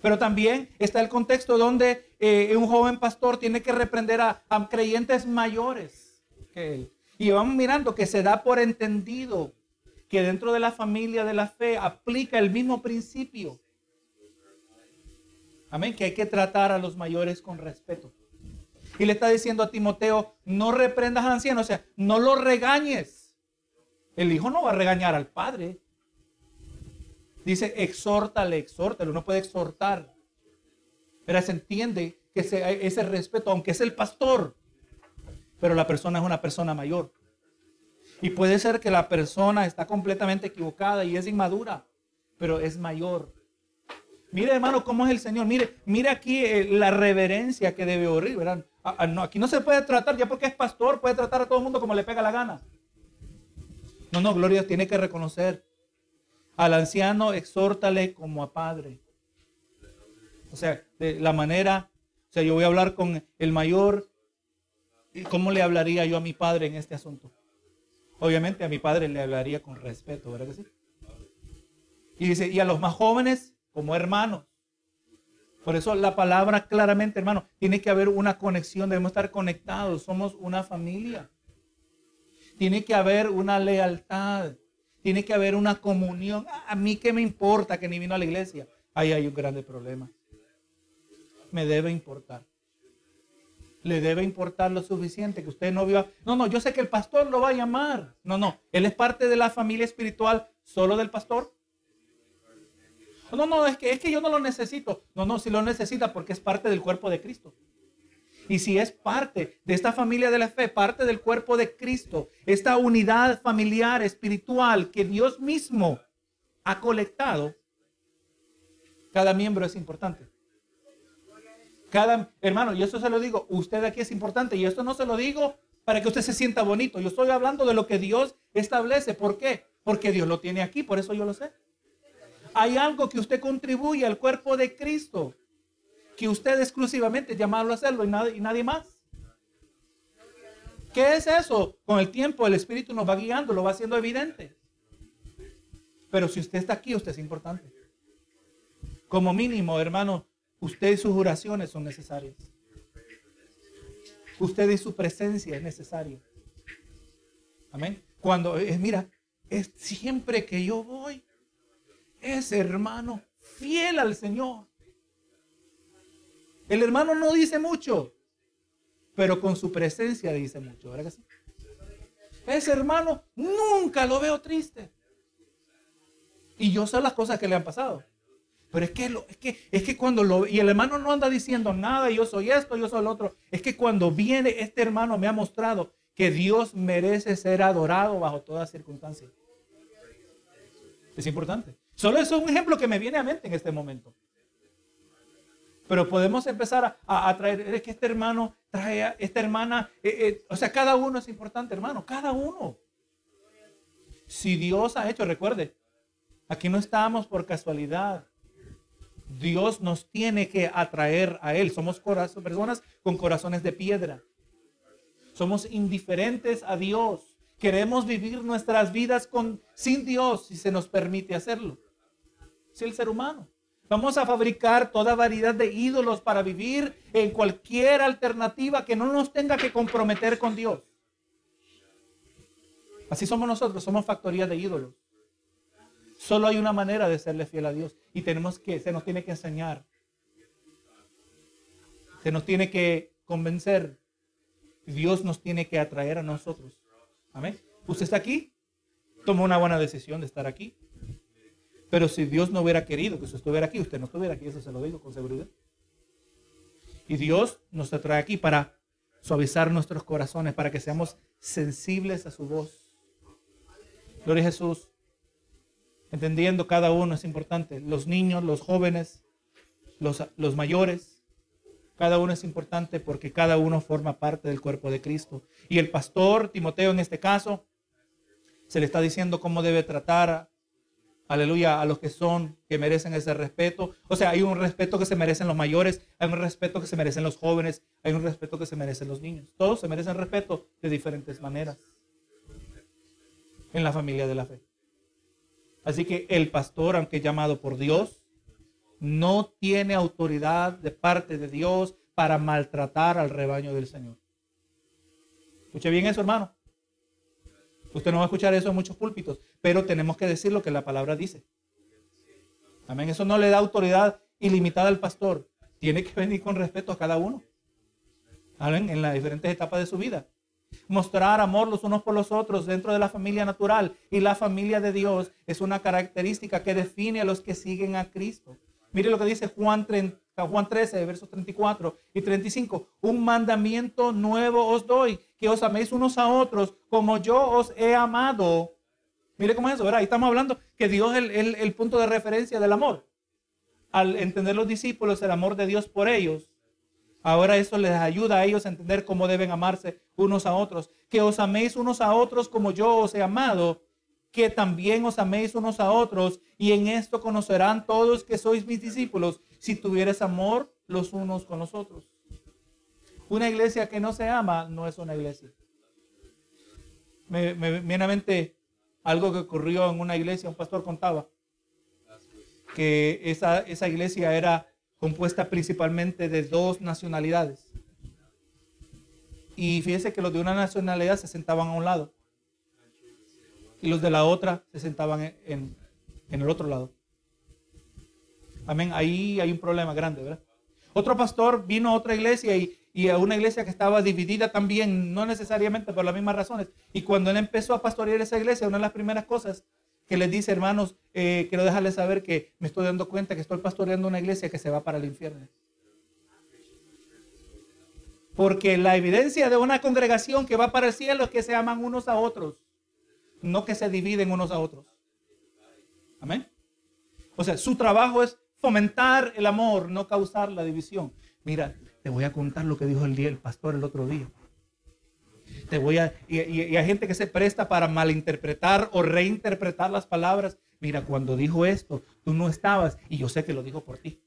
Pero también está el contexto donde eh, un joven pastor tiene que reprender a, creyentes mayores que él. Y vamos mirando que se da por entendido que dentro de la familia de la fe aplica el mismo principio. Amén, que hay que tratar a los mayores con respeto. Y le está diciendo a Timoteo, no reprendas al anciano, o sea, no lo regañes. El hijo no va a regañar al padre. Dice, exhórtale, exhórtale. Uno puede exhortar. Pero se entiende que ese, respeto, aunque es el pastor, pero la persona es una persona mayor. Y puede ser que la persona está completamente equivocada y es inmadura, pero es mayor. Mire, hermano, cómo es el Señor. Mire, mire aquí eh, la reverencia que debe ocurrir, ¿verdad? Ah, ah, no, aquí no se puede tratar, ya porque es pastor, puede tratar a todo el mundo como le pega la gana. No, no, Gloria tiene que reconocer. Al anciano exhórtale como a padre. O sea, de la manera, o sea, yo voy a hablar con el mayor. ¿Y cómo le hablaría yo a mi padre en este asunto? Obviamente a mi padre le hablaría con respeto, ¿verdad que sí? Y dice, y a los más jóvenes como hermanos. Por eso la palabra claramente, hermano, tiene que haber una conexión, debemos estar conectados, somos una familia. Tiene que haber una lealtad, tiene que haber una comunión. Ah, A mí qué me importa que ni vino a la iglesia. Ahí hay un grande problema. Me debe importar. Le debe importar lo suficiente que usted no vio. No, no, yo sé que el pastor lo va a llamar. No, no, él es parte de la familia espiritual solo del pastor. No, no, es que, es que yo no lo necesito. No, no, si lo necesita porque es parte del cuerpo de Cristo. Y si es parte de esta familia de la fe, parte del cuerpo de Cristo, esta unidad familiar, espiritual que Dios mismo ha colectado, cada miembro es importante. Cada hermano, y eso se lo digo, usted aquí es importante y esto no se lo digo para que usted se sienta bonito. Yo estoy hablando de lo que Dios establece. ¿Por qué? Porque Dios lo tiene aquí, por eso yo lo sé. Hay algo que usted contribuye al cuerpo de Cristo, que usted exclusivamente llamado a hacerlo y nadie, y nadie más. ¿Qué es eso? Con el tiempo el Espíritu nos va guiando, lo va haciendo evidente. Pero si usted está aquí, usted es importante. Como mínimo, hermano, usted y sus oraciones son necesarias. Usted y su presencia es necesaria. Amén. Cuando es, mira, es siempre que yo voy, es hermano fiel al Señor. El hermano no dice mucho, pero con su presencia dice mucho. ¿verdad que sí? Ese hermano nunca lo veo triste. Y yo sé las cosas que le han pasado. Pero es que, lo, es que, es que cuando lo... Y el hermano no anda diciendo nada, yo soy esto, yo soy lo otro. Es que cuando viene este hermano me ha mostrado que Dios merece ser adorado bajo todas circunstancias. Es importante. Solo eso es un ejemplo que me viene a mente en este momento. Pero podemos empezar a, a, traer, es que este hermano trae, a esta hermana, eh, eh, o sea, cada uno es importante, hermano, cada uno. Si Dios ha hecho, recuerde, aquí no estamos por casualidad. Dios nos tiene que atraer a Él. Somos personas con corazones de piedra. Somos indiferentes a Dios. Queremos vivir nuestras vidas con, sin Dios si se nos permite hacerlo. Es el ser humano. Vamos a fabricar toda variedad de ídolos para vivir en cualquier alternativa que no nos tenga que comprometer con Dios. Así somos nosotros, somos factoría de ídolos. Solo hay una manera de serle fiel a Dios y tenemos que, se nos tiene que enseñar. Se nos tiene que convencer. Dios nos tiene que atraer a nosotros. Amén. Usted está aquí, tomó una buena decisión de estar aquí. Pero si Dios no hubiera querido que usted estuviera aquí, usted no estuviera aquí, eso se lo digo con seguridad. Y Dios nos atrae aquí para suavizar nuestros corazones, para que seamos sensibles a su voz. Gloria a Jesús. Entendiendo cada uno es importante. Los niños, los jóvenes, los mayores, cada uno es importante porque cada uno forma parte del cuerpo de Cristo. Y el pastor, Timoteo en este caso, se le está diciendo cómo debe tratar, aleluya, a los que son, que merecen ese respeto. O sea, hay un respeto que se merecen los mayores, hay un respeto que se merecen los jóvenes, hay un respeto que se merecen los niños. Todos se merecen respeto de diferentes maneras en la familia de la fe. Así que el pastor, aunque llamado por Dios, no tiene autoridad de parte de Dios para maltratar al rebaño del Señor. Escuche bien eso, hermano. Usted no va a escuchar eso en muchos púlpitos, pero tenemos que decir lo que la palabra dice. Amén. Eso no le da autoridad ilimitada al pastor. Tiene que venir con respeto a cada uno. Amén. En las diferentes etapas de su vida. Mostrar amor los unos por los otros dentro de la familia natural y la familia de Dios es una característica que define a los que siguen a Cristo. Mire lo que dice Juan, 30, Juan 13, versos 34 y 35. Un mandamiento nuevo os doy, que os améis unos a otros como yo os he amado. Mire cómo es eso, ¿verdad? Ahí estamos hablando que Dios es el, el, el punto de referencia del amor. Al entender los discípulos el amor de Dios por ellos, Ahora eso les ayuda a ellos a entender cómo deben amarse unos a otros. Que os améis unos a otros como yo os he amado. Que también os améis unos a otros. Y en esto conocerán todos que sois mis discípulos. Si tuvieres amor los unos con los otros. Una iglesia que no se ama no es una iglesia. Me viene a mente algo que ocurrió en una iglesia. Un pastor contaba que esa, esa iglesia era compuesta principalmente de dos nacionalidades. Y fíjese que los de una nacionalidad se sentaban a un lado y los de la otra se sentaban en, en el otro lado. Amén. Ahí hay un problema grande, ¿verdad? Otro pastor vino a otra iglesia y, a una iglesia que estaba dividida también, no necesariamente por las mismas razones. Y cuando él empezó a pastorear esa iglesia, una de las primeras cosas que les dice, hermanos, eh, quiero dejarles saber que me estoy dando cuenta que estoy pastoreando una iglesia que se va para el infierno. Porque la evidencia de una congregación que va para el cielo es que se aman unos a otros, no que se dividen unos a otros. Amén. O sea, su trabajo es fomentar el amor, no causar la división. Mira, te voy a contar lo que dijo el, día, el pastor el otro día. Te voy a, y, hay gente que se presta para malinterpretar o reinterpretar las palabras. Mira, cuando dijo esto, tú no estabas y yo sé que lo dijo por ti.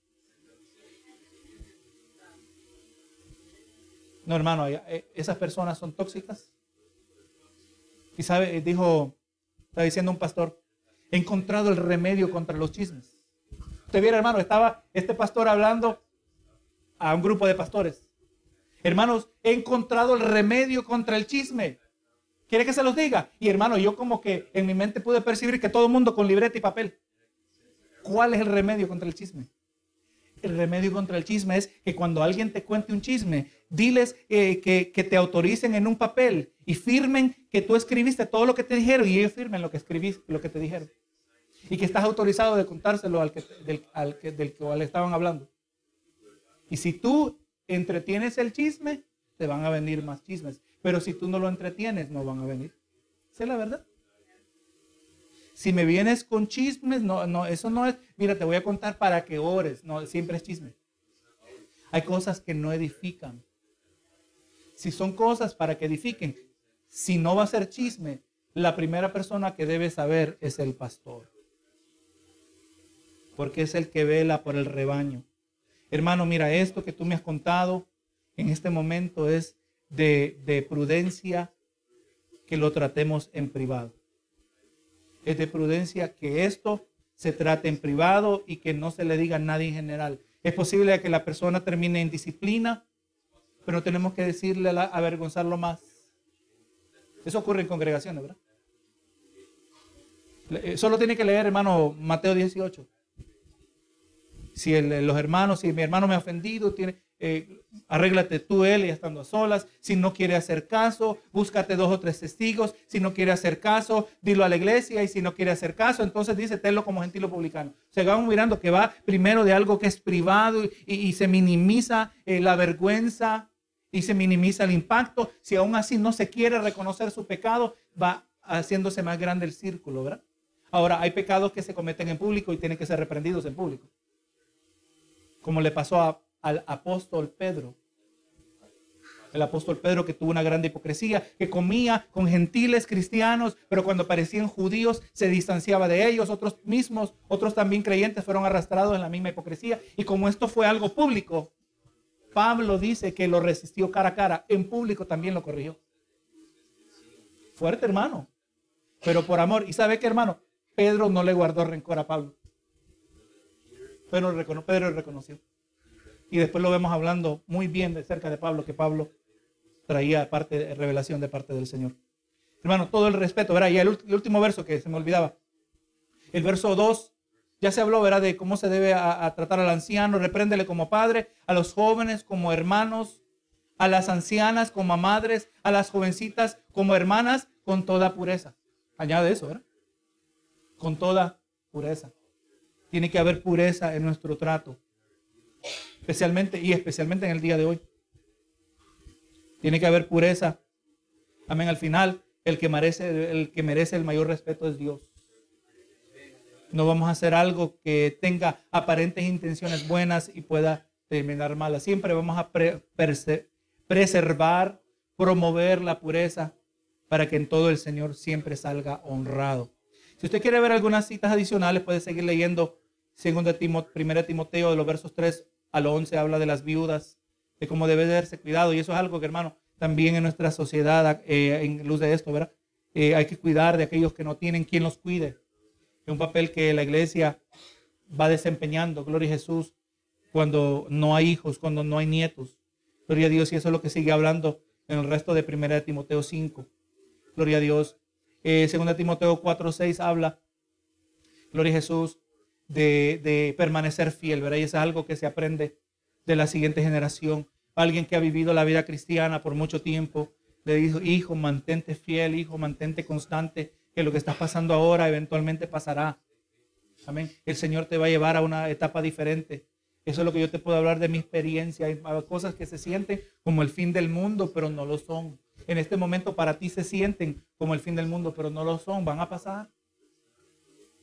No, hermano, eh, esas personas son tóxicas. Y sabe, dijo, está diciendo un pastor, he encontrado el remedio contra los chismes. Usted viera, hermano, estaba este pastor hablando a un grupo de pastores. Hermanos, he encontrado el remedio contra el chisme. ¿Quiere que se los diga? Y hermano, yo como que en mi mente pude percibir que todo el mundo con libreta y papel. ¿Cuál es el remedio contra el chisme? El remedio contra el chisme es que cuando alguien te cuente un chisme, diles eh, que, que, te autoricen en un papel y firmen que tú escribiste todo lo que te dijeron y ellos firmen lo que escribiste, lo que te dijeron. Y que estás autorizado de contárselo al que, del, al que, del cual estaban hablando. Y si tú entretienes el chisme, te van a venir más chismes. Pero si tú no lo entretienes, no van a venir. Esa es la verdad. Si me vienes con chismes, no, no, eso no es, mira, te voy a contar para que ores. No, siempre es chisme. Hay cosas que no edifican. Si son cosas para que edifiquen, si no va a ser chisme, la primera persona que debe saber es el pastor. Porque es el que vela por el rebaño. Hermano, mira, esto que tú me has contado en este momento es de, de prudencia que lo tratemos en privado. Es de prudencia que esto se trate en privado y que no se le diga a nadie en general. Es posible que la persona termine en disciplina, pero tenemos que decirle, a avergonzarlo más. Eso ocurre en congregaciones, ¿verdad? Eh, solo tiene que leer, hermano, Mateo 18 si los hermanos, si mi hermano me ha ofendido, tiene, eh, arréglate tú, él, y estando a solas. Si no quiere hacer caso, búscate dos o tres testigos. Si no quiere hacer caso, dilo a la iglesia. Y si no quiere hacer caso, entonces dice, tenlo como gentil publicano. Se van mirando que va primero de algo que es privado y, se minimiza eh, la vergüenza y se minimiza el impacto. Si aún así no se quiere reconocer su pecado, va haciéndose más grande el círculo, ¿verdad? Ahora, hay pecados que se cometen en público y tienen que ser reprendidos en público como le pasó al apóstol Pedro. El apóstol Pedro que tuvo una gran hipocresía, que comía con gentiles cristianos, pero cuando parecían judíos se distanciaba de ellos. Otros mismos, otros también creyentes fueron arrastrados en la misma hipocresía. Y como esto fue algo público, Pablo dice que lo resistió cara a cara. En público también lo corrigió. Fuerte hermano, pero por amor. ¿Y sabe qué hermano? Pedro no le guardó rencor a Pablo. Pedro, Pedro reconoció. Y después lo vemos hablando muy bien de cerca de Pablo, que Pablo traía parte revelación de parte del Señor. Hermano, todo el respeto, ¿verdad? Y el, último verso que se me olvidaba. El verso 2, ya se habló, ¿verdad? De cómo se debe a, tratar al anciano, repréndele como padre, a los jóvenes como hermanos, a las ancianas como madres, a las jovencitas como hermanas, con toda pureza. Añade eso, ¿verdad? Con toda pureza. Tiene que haber pureza en nuestro trato. Especialmente y especialmente en el día de hoy. Tiene que haber pureza. Amén. Al final, el que merece el, que merece el mayor respeto es Dios. No vamos a hacer algo que tenga aparentes intenciones buenas y pueda terminar malas. Siempre vamos a preservar, promover la pureza para que en todo el Señor siempre salga honrado. Si usted quiere ver algunas citas adicionales, puede seguir leyendo Segunda Timoteo, primera Timoteo de los versos 3 al 11 habla de las viudas, de cómo debe darse cuidado. Y eso es algo que, hermano, también en nuestra sociedad, eh, en luz de esto, ¿verdad? Eh, hay que cuidar de aquellos que no tienen quien los cuide. Es un papel que la iglesia va desempeñando, gloria a Jesús, cuando no hay hijos, cuando no hay nietos. Gloria a Dios, y eso es lo que sigue hablando en el resto de 1 Timoteo 5. Gloria a Dios. Eh, 2 Timoteo 4, 6 habla, gloria a Jesús, de, de permanecer fiel, ¿verdad? Y eso es algo que se aprende de la siguiente generación. Alguien que ha vivido la vida cristiana por mucho tiempo, le dijo, hijo, mantente fiel, hijo, mantente constante, que lo que está pasando ahora eventualmente pasará. Amén. El Señor te va a llevar a una etapa diferente. Eso es lo que yo te puedo hablar de mi experiencia. Hay cosas que se sienten como el fin del mundo, pero no lo son. En este momento para ti se sienten como el fin del mundo, pero no lo son. Van a pasar.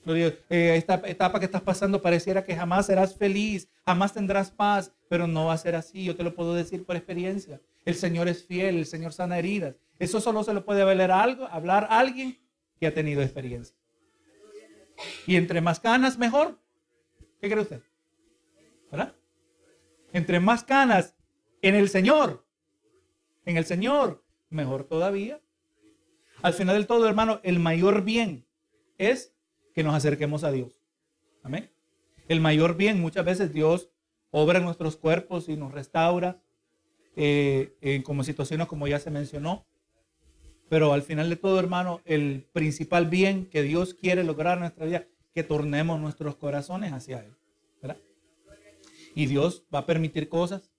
Eh, esta etapa que estás pasando pareciera que jamás serás feliz, jamás tendrás paz, pero no va a ser así. Yo te lo puedo decir por experiencia. El Señor es fiel, el Señor sana heridas. Eso solo se lo puede hablar, algo, hablar a alguien que ha tenido experiencia. Y entre más canas, mejor. ¿Qué cree usted? ¿Verdad? Entre más canas en el Señor, en el Señor, mejor todavía. Al final del todo, hermano, el mayor bien es que nos acerquemos a Dios. Amén. El mayor bien, muchas veces Dios obra en nuestros cuerpos y nos restaura, eh, como situaciones como ya se mencionó. Pero al final de todo, hermano, el principal bien que Dios quiere lograr en nuestra vida, que tornemos nuestros corazones hacia Él. Y Dios va a permitir cosas,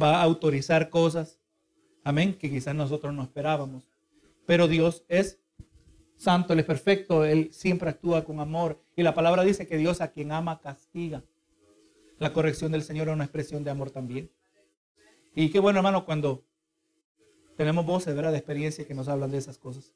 va a autorizar cosas, amén, que quizás nosotros no esperábamos. Pero Dios es santo, Él es perfecto, Él siempre actúa con amor. Y la palabra dice que Dios a quien ama castiga. La corrección del Señor es una expresión de amor también. Y qué bueno, hermano, cuando tenemos voces, ¿verdad? De experiencia que nos hablan de esas cosas.